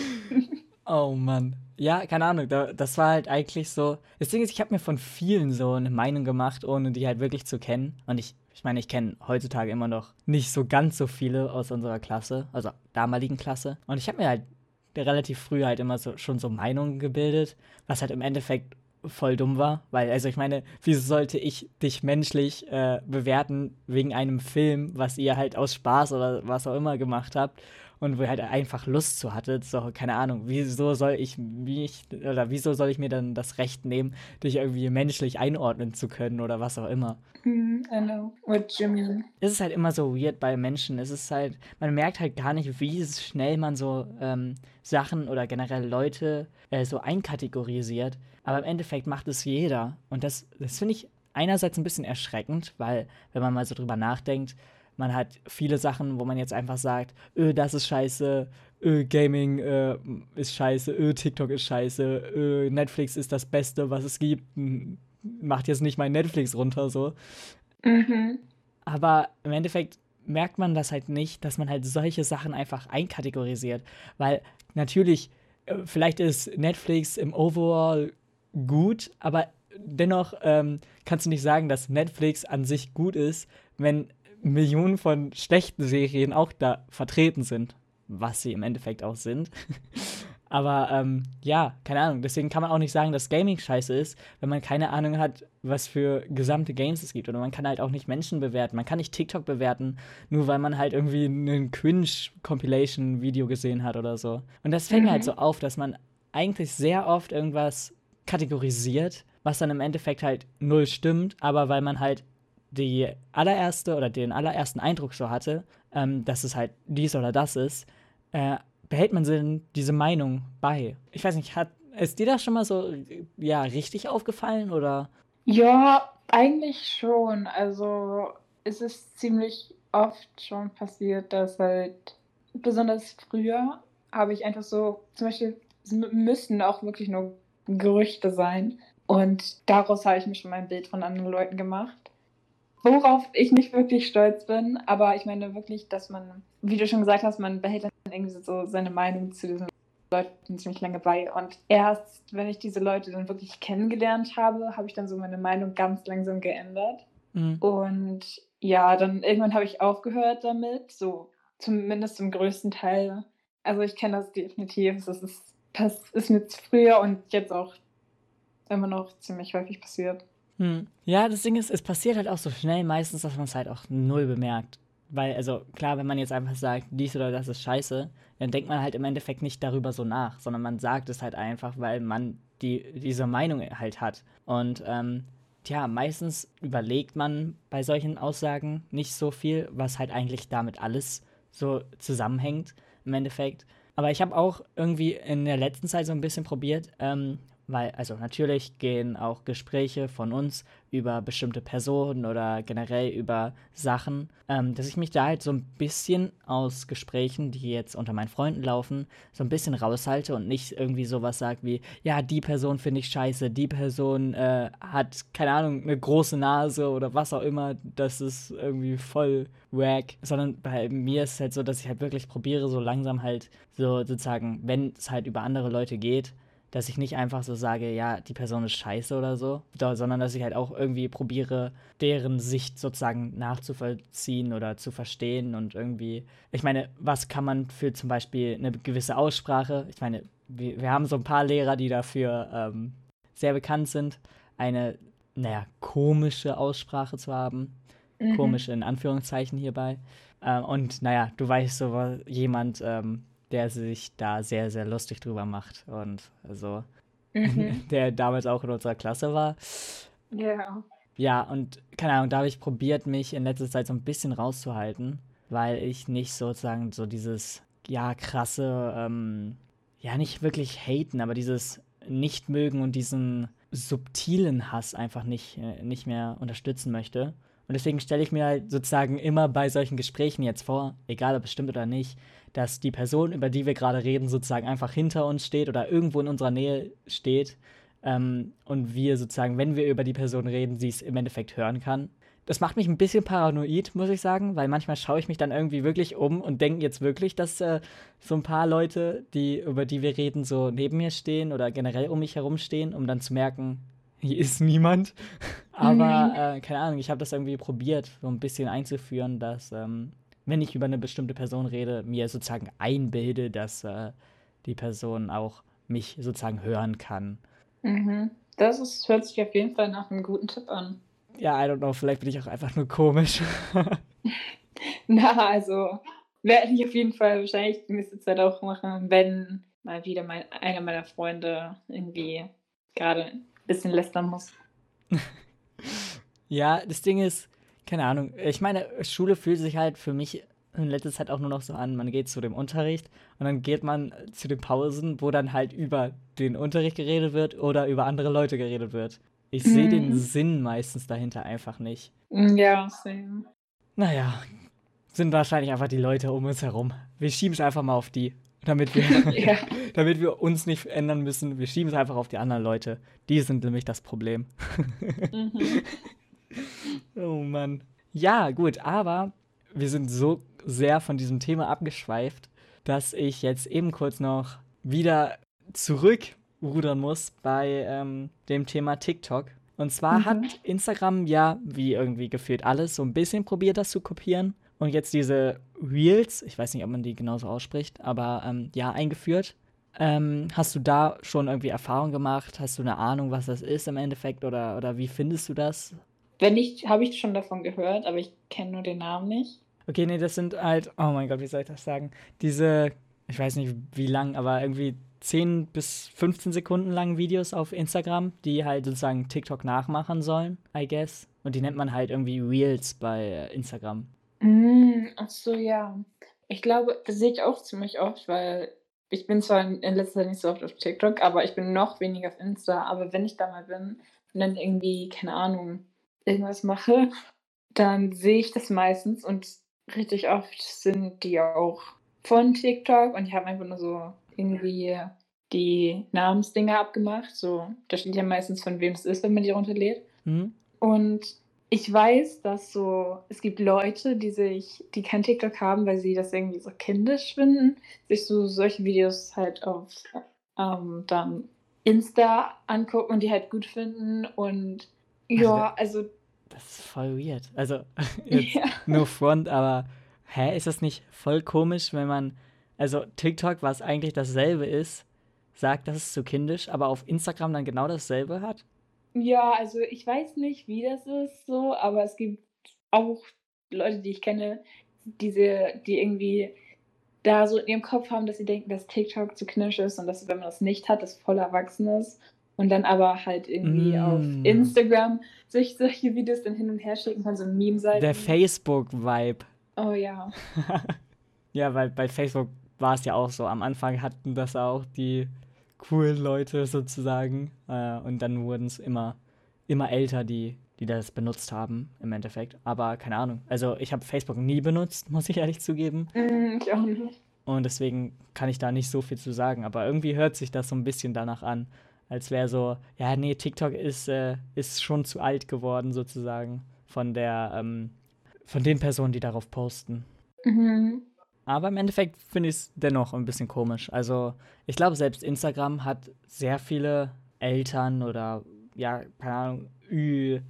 oh Mann. Ja, keine Ahnung. Da, das war halt eigentlich so. Das Ding ist, ich habe mir von vielen so eine Meinung gemacht, ohne die halt wirklich zu kennen. Und ich, ich meine, ich kenne heutzutage immer noch nicht so ganz so viele aus unserer Klasse, also damaligen Klasse. Und ich habe mir halt relativ früh halt immer so, schon so Meinungen gebildet, was halt im Endeffekt voll dumm war, weil, also ich meine, wieso sollte ich dich menschlich äh, bewerten wegen einem Film, was ihr halt aus Spaß oder was auch immer gemacht habt und wo ihr halt einfach Lust zu hattet, so, keine Ahnung, wieso soll ich mich, oder wieso soll ich mir dann das Recht nehmen, dich irgendwie menschlich einordnen zu können oder was auch immer. Mm, I know what you mean. Es ist halt immer so weird bei Menschen. Es ist halt, man merkt halt gar nicht, wie schnell man so ähm, Sachen oder generell Leute äh, so einkategorisiert. Aber im Endeffekt macht es jeder. Und das, das finde ich einerseits ein bisschen erschreckend, weil, wenn man mal so drüber nachdenkt, man hat viele Sachen, wo man jetzt einfach sagt, öh, das ist scheiße, öh, Gaming äh, ist scheiße, öh, TikTok ist scheiße, öh, Netflix ist das Beste, was es gibt. Macht jetzt nicht mein Netflix runter so. Mhm. Aber im Endeffekt merkt man das halt nicht, dass man halt solche Sachen einfach einkategorisiert. Weil natürlich, äh, vielleicht ist Netflix im Overall gut, aber dennoch ähm, kannst du nicht sagen, dass Netflix an sich gut ist, wenn Millionen von schlechten Serien auch da vertreten sind, was sie im Endeffekt auch sind. Aber ähm, ja, keine Ahnung. Deswegen kann man auch nicht sagen, dass Gaming scheiße ist, wenn man keine Ahnung hat, was für gesamte Games es gibt. Oder man kann halt auch nicht Menschen bewerten. Man kann nicht TikTok bewerten, nur weil man halt irgendwie ein Cringe-Compilation-Video gesehen hat oder so. Und das mhm. mir halt mhm. so auf, dass man eigentlich sehr oft irgendwas kategorisiert, was dann im Endeffekt halt null stimmt, aber weil man halt die allererste oder den allerersten Eindruck so hatte, ähm, dass es halt dies oder das ist, äh, behält man denn diese Meinung bei? Ich weiß nicht, hat ist dir das schon mal so ja richtig aufgefallen oder? Ja, eigentlich schon. Also es ist ziemlich oft schon passiert, dass halt besonders früher habe ich einfach so zum Beispiel müssen auch wirklich nur Gerüchte sein und daraus habe ich mir schon mein Bild von anderen Leuten gemacht worauf ich nicht wirklich stolz bin. Aber ich meine wirklich, dass man, wie du schon gesagt hast, man behält dann irgendwie so seine Meinung zu diesen Leuten ziemlich lange bei. Und erst, wenn ich diese Leute dann wirklich kennengelernt habe, habe ich dann so meine Meinung ganz langsam geändert. Mhm. Und ja, dann irgendwann habe ich aufgehört damit, so zumindest zum größten Teil. Also ich kenne das definitiv. Das ist, das ist mir früher und jetzt auch immer noch ziemlich häufig passiert. Hm. Ja, das Ding ist, es passiert halt auch so schnell meistens, dass man es halt auch null bemerkt. Weil, also klar, wenn man jetzt einfach sagt, dies oder das ist scheiße, dann denkt man halt im Endeffekt nicht darüber so nach, sondern man sagt es halt einfach, weil man die, diese Meinung halt hat. Und ähm, tja, meistens überlegt man bei solchen Aussagen nicht so viel, was halt eigentlich damit alles so zusammenhängt im Endeffekt. Aber ich habe auch irgendwie in der letzten Zeit so ein bisschen probiert, ähm, weil, also natürlich gehen auch Gespräche von uns über bestimmte Personen oder generell über Sachen, ähm, dass ich mich da halt so ein bisschen aus Gesprächen, die jetzt unter meinen Freunden laufen, so ein bisschen raushalte und nicht irgendwie sowas sage wie, ja, die Person finde ich scheiße, die Person äh, hat, keine Ahnung, eine große Nase oder was auch immer, das ist irgendwie voll wack, sondern bei mir ist es halt so, dass ich halt wirklich probiere, so langsam halt so sozusagen, wenn es halt über andere Leute geht, dass ich nicht einfach so sage, ja, die Person ist scheiße oder so, sondern dass ich halt auch irgendwie probiere, deren Sicht sozusagen nachzuvollziehen oder zu verstehen und irgendwie, ich meine, was kann man für zum Beispiel eine gewisse Aussprache, ich meine, wir, wir haben so ein paar Lehrer, die dafür ähm, sehr bekannt sind, eine, naja, komische Aussprache zu haben. Mhm. Komisch in Anführungszeichen hierbei. Ähm, und naja, du weißt so, jemand, ähm, der sich da sehr, sehr lustig drüber macht. Und so, mhm. der damals auch in unserer Klasse war. Ja. Ja, und keine Ahnung, da habe ich probiert, mich in letzter Zeit so ein bisschen rauszuhalten, weil ich nicht sozusagen so dieses, ja, krasse, ähm, ja, nicht wirklich haten, aber dieses Nicht-Mögen und diesen subtilen Hass einfach nicht, äh, nicht mehr unterstützen möchte. Und deswegen stelle ich mir halt sozusagen immer bei solchen Gesprächen jetzt vor, egal ob es stimmt oder nicht, dass die Person, über die wir gerade reden, sozusagen einfach hinter uns steht oder irgendwo in unserer Nähe steht ähm, und wir sozusagen, wenn wir über die Person reden, sie es im Endeffekt hören kann. Das macht mich ein bisschen paranoid, muss ich sagen, weil manchmal schaue ich mich dann irgendwie wirklich um und denke jetzt wirklich, dass äh, so ein paar Leute, die, über die wir reden, so neben mir stehen oder generell um mich herum stehen, um dann zu merken, hier ist niemand. Aber mhm. äh, keine Ahnung, ich habe das irgendwie probiert, so ein bisschen einzuführen, dass, ähm, wenn ich über eine bestimmte Person rede, mir sozusagen einbilde, dass äh, die Person auch mich sozusagen hören kann. Mhm. Das ist, hört sich auf jeden Fall nach einem guten Tipp an. Ja, I don't know, vielleicht bin ich auch einfach nur komisch. Na, also werde ich auf jeden Fall wahrscheinlich die nächste Zeit auch machen, wenn mal wieder mein, einer meiner Freunde irgendwie gerade bisschen lästern muss. ja, das Ding ist, keine Ahnung, ich meine, Schule fühlt sich halt für mich in letzter Zeit auch nur noch so an, man geht zu dem Unterricht und dann geht man zu den Pausen, wo dann halt über den Unterricht geredet wird oder über andere Leute geredet wird. Ich sehe mm. den Sinn meistens dahinter einfach nicht. Mm, ja, same. Naja, sind wahrscheinlich einfach die Leute um uns herum. Wir schieben es einfach mal auf die damit wir, ja. damit wir uns nicht ändern müssen. Wir schieben es einfach auf die anderen Leute. Die sind nämlich das Problem. mhm. Oh Mann. Ja, gut, aber wir sind so sehr von diesem Thema abgeschweift, dass ich jetzt eben kurz noch wieder zurückrudern muss bei ähm, dem Thema TikTok. Und zwar mhm. hat Instagram ja, wie irgendwie gefühlt alles, so ein bisschen probiert, das zu kopieren und jetzt diese Reels, ich weiß nicht, ob man die genauso ausspricht, aber ähm, ja, eingeführt. Ähm, hast du da schon irgendwie Erfahrung gemacht? Hast du eine Ahnung, was das ist im Endeffekt oder, oder wie findest du das? Wenn nicht, habe ich schon davon gehört, aber ich kenne nur den Namen nicht. Okay, nee, das sind halt, oh mein Gott, wie soll ich das sagen? Diese, ich weiß nicht wie lang, aber irgendwie 10 bis 15 Sekunden langen Videos auf Instagram, die halt sozusagen TikTok nachmachen sollen, I guess. Und die nennt man halt irgendwie Reels bei Instagram. Hm, ach so, ja. Ich glaube, das sehe ich auch ziemlich oft, weil ich bin zwar in letzter Zeit nicht so oft auf TikTok, aber ich bin noch weniger auf Insta. Aber wenn ich da mal bin und dann irgendwie, keine Ahnung, irgendwas mache, dann sehe ich das meistens und richtig oft sind die auch von TikTok und ich habe einfach nur so irgendwie die Namensdinger abgemacht. So, da steht ja meistens von wem es ist, wenn man die runterlädt. Mhm. Und ich weiß, dass so, es gibt Leute, die sich, die kein TikTok haben, weil sie das irgendwie so kindisch finden, sich so solche Videos halt auf ähm, dann Insta angucken und die halt gut finden und ja, also. Das ist voll weird. Also, jetzt ja. no front, aber hä, ist das nicht voll komisch, wenn man, also TikTok, was eigentlich dasselbe ist, sagt, das ist zu kindisch, aber auf Instagram dann genau dasselbe hat? Ja, also ich weiß nicht, wie das ist so, aber es gibt auch Leute, die ich kenne, diese, die irgendwie da so in ihrem Kopf haben, dass sie denken, dass TikTok zu knisch ist und dass, wenn man das nicht hat, das voll erwachsen ist. Und dann aber halt irgendwie mm. auf Instagram sich solche Videos dann hin und her schicken kann, so Meme-Seiten. Der Facebook-Vibe. Oh ja. ja, weil bei Facebook war es ja auch so. Am Anfang hatten das auch die coolen Leute sozusagen. Äh, und dann wurden es immer, immer älter, die, die das benutzt haben, im Endeffekt. Aber keine Ahnung. Also ich habe Facebook nie benutzt, muss ich ehrlich zugeben. Mm, ich auch nicht. Und deswegen kann ich da nicht so viel zu sagen. Aber irgendwie hört sich das so ein bisschen danach an, als wäre so, ja, nee, TikTok ist, äh, ist schon zu alt geworden, sozusagen, von der, ähm, von den Personen, die darauf posten. Mhm. Aber im Endeffekt finde ich es dennoch ein bisschen komisch. Also, ich glaube, selbst Instagram hat sehr viele Eltern oder, ja, keine Ahnung, Ü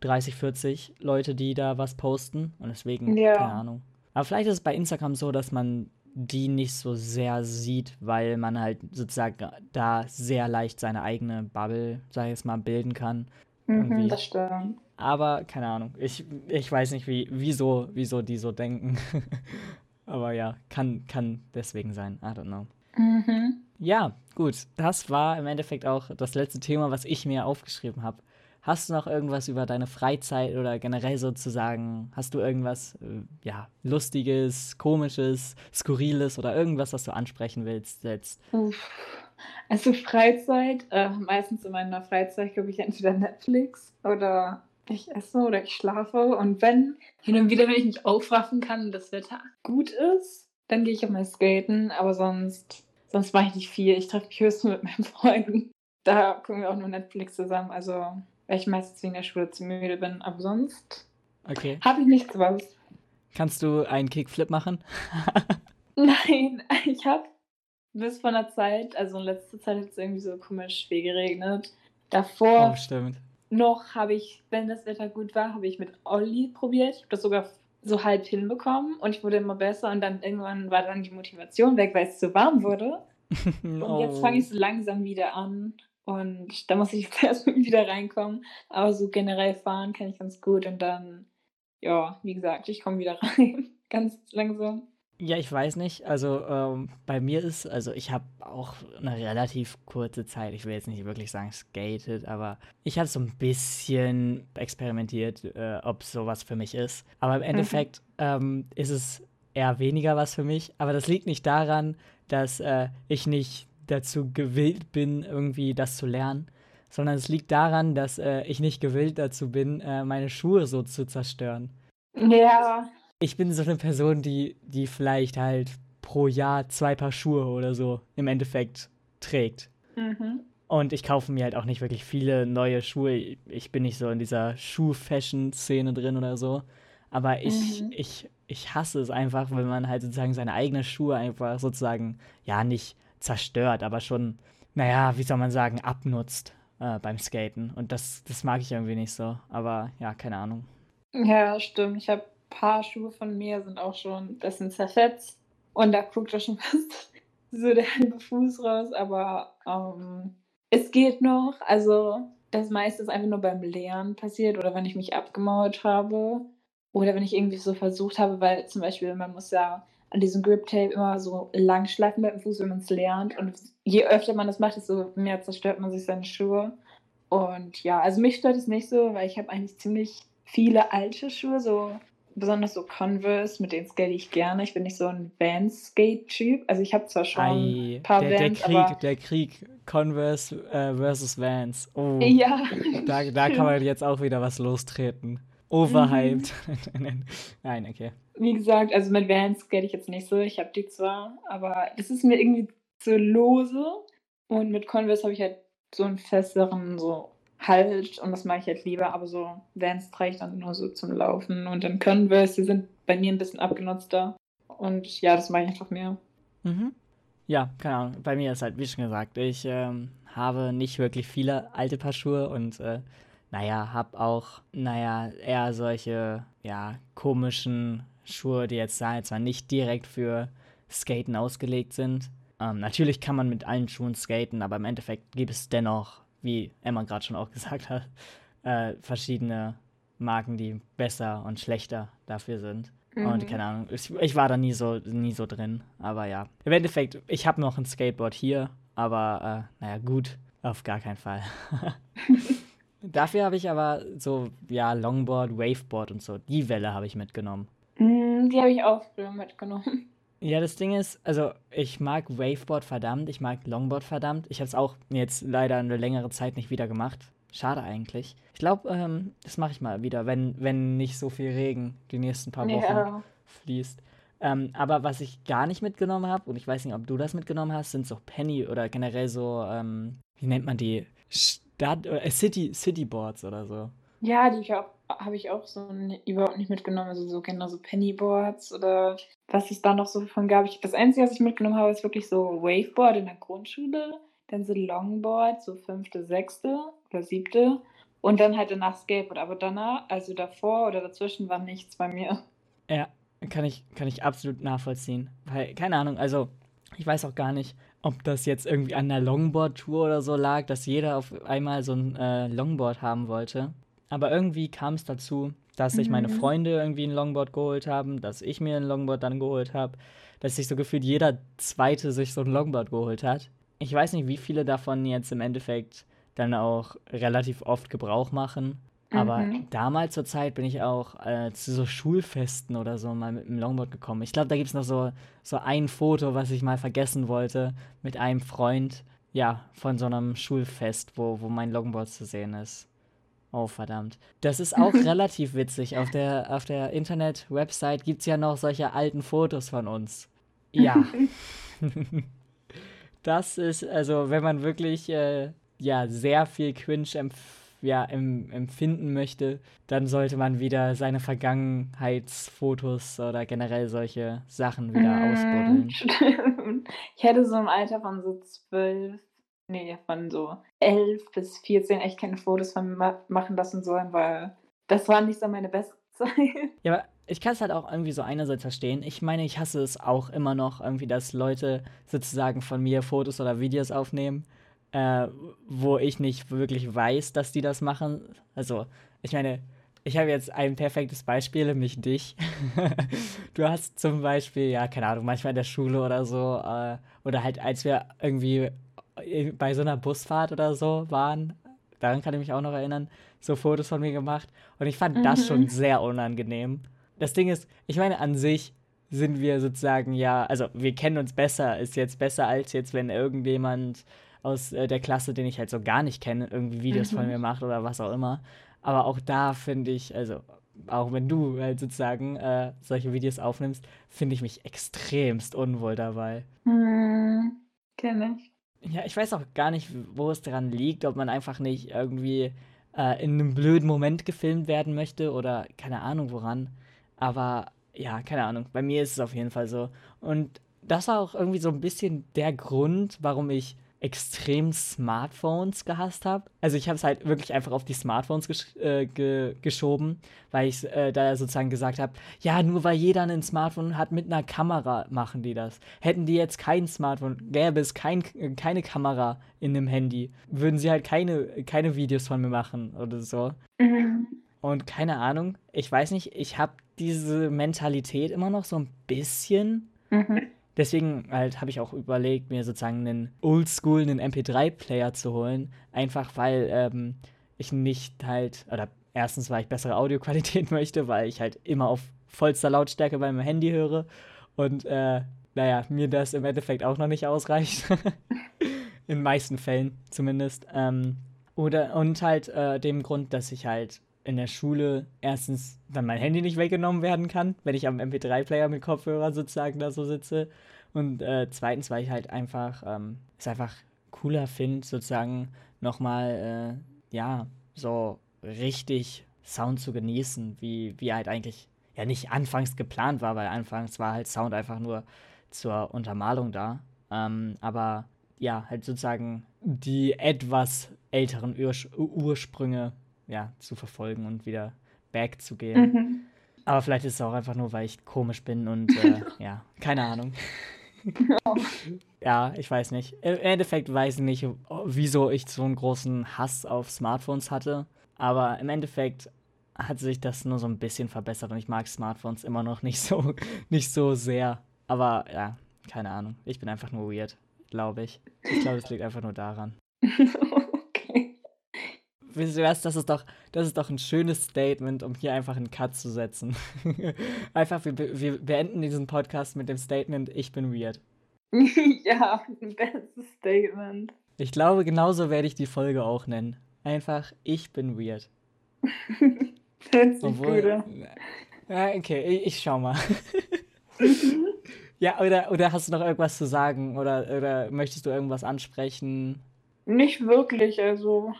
30, 40 Leute, die da was posten. Und deswegen, Ja. keine Ahnung. Aber vielleicht ist es bei Instagram so, dass man die nicht so sehr sieht, weil man halt sozusagen da sehr leicht seine eigene Bubble, sag ich jetzt mal, bilden kann. Irgendwie. Mhm, das stimmt. Aber keine Ahnung. Ich, ich weiß nicht, wie, wieso, wieso die so denken. Aber ja, kann, kann deswegen sein. I don't know. Mhm. Ja, gut. Das war im Endeffekt auch das letzte Thema, was ich mir aufgeschrieben habe. Hast du noch irgendwas über deine Freizeit oder generell sozusagen, hast du irgendwas, äh, ja, Lustiges, Komisches, Skurriles oder irgendwas, was du ansprechen willst jetzt? Also Freizeit, äh, meistens in meiner Freizeit gucke ich entweder Netflix oder ich esse oder ich schlafe. Und wenn, hin und wieder, wenn ich mich aufraffen kann und das Wetter gut ist, dann gehe ich auch mal skaten. Aber sonst, sonst mache ich nicht viel. Ich treffe mich höchstens mit meinen Freunden. Da gucken wir auch nur Netflix zusammen. Also, weil ich meistens wegen der Schule zu müde bin. Aber sonst Okay. habe ich nichts was. Kannst du einen Kickflip machen? Nein, ich habe bis vor einer Zeit, also in letzter Zeit hat es irgendwie so komisch viel geregnet. Davor Oh, stimmt. Noch habe ich, wenn das Wetter gut war, habe ich mit Olli probiert. Ich habe das sogar so halb hinbekommen und ich wurde immer besser und dann irgendwann war dann die Motivation weg, weil es zu warm wurde. Und jetzt fange ich so langsam wieder an und da muss ich jetzt erstmal wieder reinkommen. Aber so generell fahren kann ich ganz gut und dann, ja, wie gesagt, ich komme wieder rein. ganz langsam. Ja, ich weiß nicht. Also ähm, bei mir ist, also ich habe auch eine relativ kurze Zeit, ich will jetzt nicht wirklich sagen skated, aber ich habe so ein bisschen experimentiert, äh, ob sowas für mich ist. Aber im Endeffekt ähm, ist es eher weniger was für mich. Aber das liegt nicht daran, dass äh, ich nicht dazu gewillt bin, irgendwie das zu lernen, sondern es liegt daran, dass äh, ich nicht gewillt dazu bin, äh, meine Schuhe so zu zerstören Ja, ich bin so eine Person, die, die vielleicht halt pro Jahr zwei Paar Schuhe oder so im Endeffekt trägt. mhm. Und ich kaufe mir halt auch nicht wirklich viele neue Schuhe. Ich bin nicht so in dieser Schuh-Fashion-Szene drin oder so. Aber ich, Mhm. ich, ich hasse es einfach, wenn man halt sozusagen seine eigenen Schuhe einfach sozusagen, ja, nicht zerstört, aber schon, naja, wie soll man sagen, abnutzt äh, beim Skaten. Und das, das mag ich irgendwie nicht so. Aber ja, keine Ahnung. Ja, stimmt. Ich habe paar Schuhe von mir, sind auch schon ein bisschen zerfetzt. Und da guckt auch schon fast so der halbe Fuß raus. Aber ähm, es geht noch. Also das meiste ist einfach nur beim Lernen passiert oder wenn ich mich abgemauert habe. Oder wenn ich irgendwie so versucht habe, weil zum Beispiel man muss ja an diesem Grip Tape immer so lang schleifen mit dem Fuß, wenn man es lernt. Und je öfter man das macht, desto mehr zerstört man sich seine Schuhe. Und ja, also mich stört es nicht so, weil ich habe eigentlich ziemlich viele alte Schuhe, so besonders so Converse, mit denen skate ich gerne. Ich bin nicht so ein Vans-Skate-Typ. Also ich habe zwar schon Ei, ein paar der, der Vans, Krieg, aber der Krieg Converse äh, versus Vans. Oh, ja, da, da kann man jetzt auch wieder was lostreten. Overhyped. Nein, okay. wie gesagt, also mit Vans skate ich jetzt nicht so. Ich habe die zwar, aber das ist mir irgendwie zu lose. Und mit Converse habe ich halt so einen festeren so Halt und das mache ich halt lieber. Aber so Vans trage ich dann nur so zum Laufen. Und dann Converse, die sind bei mir ein bisschen abgenutzter. Und ja, das mache ich einfach mehr. Mhm. Ja, keine Ahnung. Bei mir ist halt, wie schon gesagt, ich ähm, habe nicht wirklich viele alte Paar Schuhe und äh, naja, habe auch, naja, eher solche, ja, komischen Schuhe, die jetzt, sagen, zwar nicht direkt für Skaten ausgelegt sind. Ähm, natürlich kann man mit allen Schuhen skaten, aber im Endeffekt gibt es dennoch, wie Emma gerade schon auch gesagt hat, äh, verschiedene Marken, die besser und schlechter dafür sind. Und Mhm. keine Ahnung, ich, ich war da nie so, nie so drin. Aber ja. Im Endeffekt, ich habe noch ein Skateboard hier, aber äh, naja, gut, auf gar keinen Fall. Dafür habe ich aber so, ja, Longboard, Waveboard und so. Die Welle habe ich mitgenommen. Mm, Die habe ich auch früher mitgenommen. Ja, das Ding ist, also ich mag Waveboard verdammt, ich mag Longboard verdammt. Ich habe es auch jetzt leider eine längere Zeit nicht wieder gemacht. Schade eigentlich. Ich glaube, ähm, das mache ich mal wieder, wenn, wenn nicht so viel Regen die nächsten paar Wochen Ja. fließt. Ähm, aber was ich gar nicht mitgenommen habe, und ich weiß nicht, ob du das mitgenommen hast, sind so Penny oder generell so, ähm, wie nennt man die? Stadt- äh, City, Cityboards oder so. Ja, die ich auch habe ich auch so überhaupt nicht mitgenommen. Also so genau so Pennyboards oder was es da noch so von gab. Ich, das Einzige, was ich mitgenommen habe, ist wirklich so Waveboard in der Grundschule, dann so Longboard, so fünfte, sechste oder siebte und dann halt danach Skateboard. Aber danach, also davor oder dazwischen war nichts bei mir. Ja, kann ich, kann ich absolut nachvollziehen. Weil, keine Ahnung, also ich weiß auch gar nicht, ob das jetzt irgendwie an der Longboard-Tour oder so lag, dass jeder auf einmal so ein äh, Longboard haben wollte. Aber irgendwie kam es dazu, dass sich meine Mhm. Freunde irgendwie ein Longboard geholt haben, dass ich mir ein Longboard dann geholt habe, dass sich so gefühlt jeder Zweite sich so ein Longboard geholt hat. Ich weiß nicht, wie viele davon jetzt im Endeffekt dann auch relativ oft Gebrauch machen. Aber Mhm. damals zur Zeit bin ich auch äh, zu so Schulfesten oder so mal mit dem Longboard gekommen. Ich glaube, da gibt es noch so, so ein Foto, was ich mal vergessen wollte, mit einem Freund, ja, von so einem Schulfest, wo, wo mein Longboard zu sehen ist. Oh, verdammt. Das ist auch relativ witzig. Auf der, auf der Internet-Website gibt es ja noch solche alten Fotos von uns. Ja. Das ist, also, wenn man wirklich äh, ja, sehr viel Cringe empf ja, em empfinden möchte, dann sollte man wieder seine Vergangenheitsfotos oder generell solche Sachen wieder Mhm, ausbuddeln. stimmt. Ich hätte so im Alter von so 12, nee, von so 11 bis 14 echt keine Fotos von mir ma machen lassen sollen, weil das war nicht so meine beste Zeit. Ja, aber ich kann es halt auch irgendwie so einerseits verstehen. Ich meine, ich hasse es auch immer noch irgendwie, dass Leute sozusagen von mir Fotos oder Videos aufnehmen, äh, wo ich nicht wirklich weiß, dass die das machen. Also, ich meine, ich habe jetzt ein perfektes Beispiel, nämlich dich. Du hast zum Beispiel, ja, keine Ahnung, manchmal in der Schule oder so, äh, oder halt als wir irgendwie bei so einer Busfahrt oder so waren, daran kann ich mich auch noch erinnern, so Fotos von mir gemacht. Und ich fand das schon Mhm. sehr unangenehm. Das Ding ist, ich meine, an sich sind wir sozusagen ja, also wir kennen uns besser, ist jetzt besser als jetzt, wenn irgendjemand aus äh, der Klasse, den ich halt so gar nicht kenne, irgendwie Videos von Mhm. mir macht oder was auch immer. Aber auch da finde ich, also auch wenn du halt sozusagen äh, solche Videos aufnimmst, finde ich mich extremst unwohl dabei. Mhm, kenne ich. Ja, ich weiß auch gar nicht, wo es daran liegt, ob man einfach nicht irgendwie äh, in einem blöden Moment gefilmt werden möchte oder keine Ahnung woran. Aber ja, keine Ahnung. Bei mir ist es auf jeden Fall so. Und das war auch irgendwie so ein bisschen der Grund, warum ich extrem Smartphones gehasst habe. Also ich habe es halt wirklich einfach auf die Smartphones gesch äh, ge geschoben, weil ich äh, da sozusagen gesagt habe, ja, nur weil jeder ein Smartphone hat mit einer Kamera, machen die das. Hätten die jetzt kein Smartphone, gäbe es kein, keine Kamera in dem Handy, würden sie halt keine, keine Videos von mir machen oder so. Mhm. Und keine Ahnung, ich weiß nicht, ich habe diese Mentalität immer noch so ein bisschen. Mhm. Deswegen halt habe ich auch überlegt, mir sozusagen einen Oldschool, einen MP3-Player zu holen. Einfach weil ähm, ich nicht halt, oder erstens, weil ich bessere Audioqualität möchte, weil ich halt immer auf vollster Lautstärke beim Handy höre. Und äh, naja, mir das im Endeffekt auch noch nicht ausreicht. In meisten Fällen zumindest. Ähm, oder und halt äh, dem Grund, dass ich halt in der Schule erstens dann mein Handy nicht weggenommen werden kann, wenn ich am MP3-Player mit Kopfhörer sozusagen da so sitze. Und äh, zweitens, weil ich halt einfach ähm, es einfach cooler finde, sozusagen nochmal, äh, ja, so richtig Sound zu genießen, wie, wie halt eigentlich ja nicht anfangs geplant war, weil anfangs war halt Sound einfach nur zur Untermalung da. Ähm, aber ja, halt sozusagen die etwas älteren Ursch Ursprünge ja, zu verfolgen und wieder back zu gehen. Mhm. Aber vielleicht ist es auch einfach nur, weil ich komisch bin und äh, ja, keine Ahnung. Ja, ich weiß nicht. Im Endeffekt weiß ich nicht, wieso ich so einen großen Hass auf Smartphones hatte. Aber im Endeffekt hat sich das nur so ein bisschen verbessert und ich mag Smartphones immer noch nicht so, nicht so sehr. Aber ja, keine Ahnung. Ich bin einfach nur weird, glaube ich. Ich glaube, es liegt einfach nur daran. Wisst ihr was? Das ist doch, das ist doch ein schönes Statement, um hier einfach einen Cut zu setzen. einfach, wir, wir beenden diesen Podcast mit dem Statement, ich bin weird. ja, bestes Statement. Ich glaube, genauso werde ich die Folge auch nennen. Einfach, ich bin weird. Hört Obwohl. Ja, okay, ich, ich schau mal. Mhm. Ja, oder, oder hast du noch irgendwas zu sagen? Oder, oder möchtest du irgendwas ansprechen? Nicht wirklich, also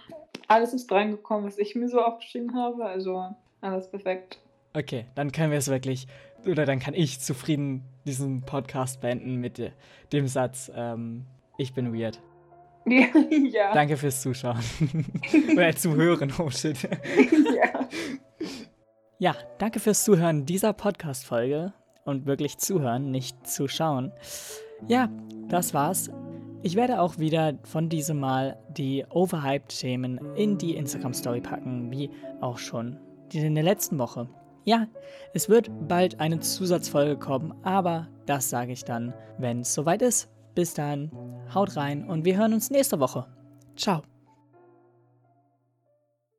alles ist drangekommen, was ich mir so aufgeschrieben habe. Also Alles perfekt. Okay, dann können wir es wirklich, oder dann kann ich zufrieden diesen Podcast beenden mit dem Satz, ähm, ich bin weird. ja. Danke fürs Zuschauen. oder Zuhören, oh shit. ja. Ja, danke fürs Zuhören dieser Podcast-Folge und wirklich zuhören, nicht zuschauen. Ja, das war's. Ich werde auch wieder von diesem Mal die Overhyped-Themen in die Instagram-Story packen, wie auch schon in der letzten Woche. Ja, es wird bald eine Zusatzfolge kommen, aber das sage ich dann, wenn es soweit ist. Bis dann, haut rein und wir hören uns nächste Woche. Ciao.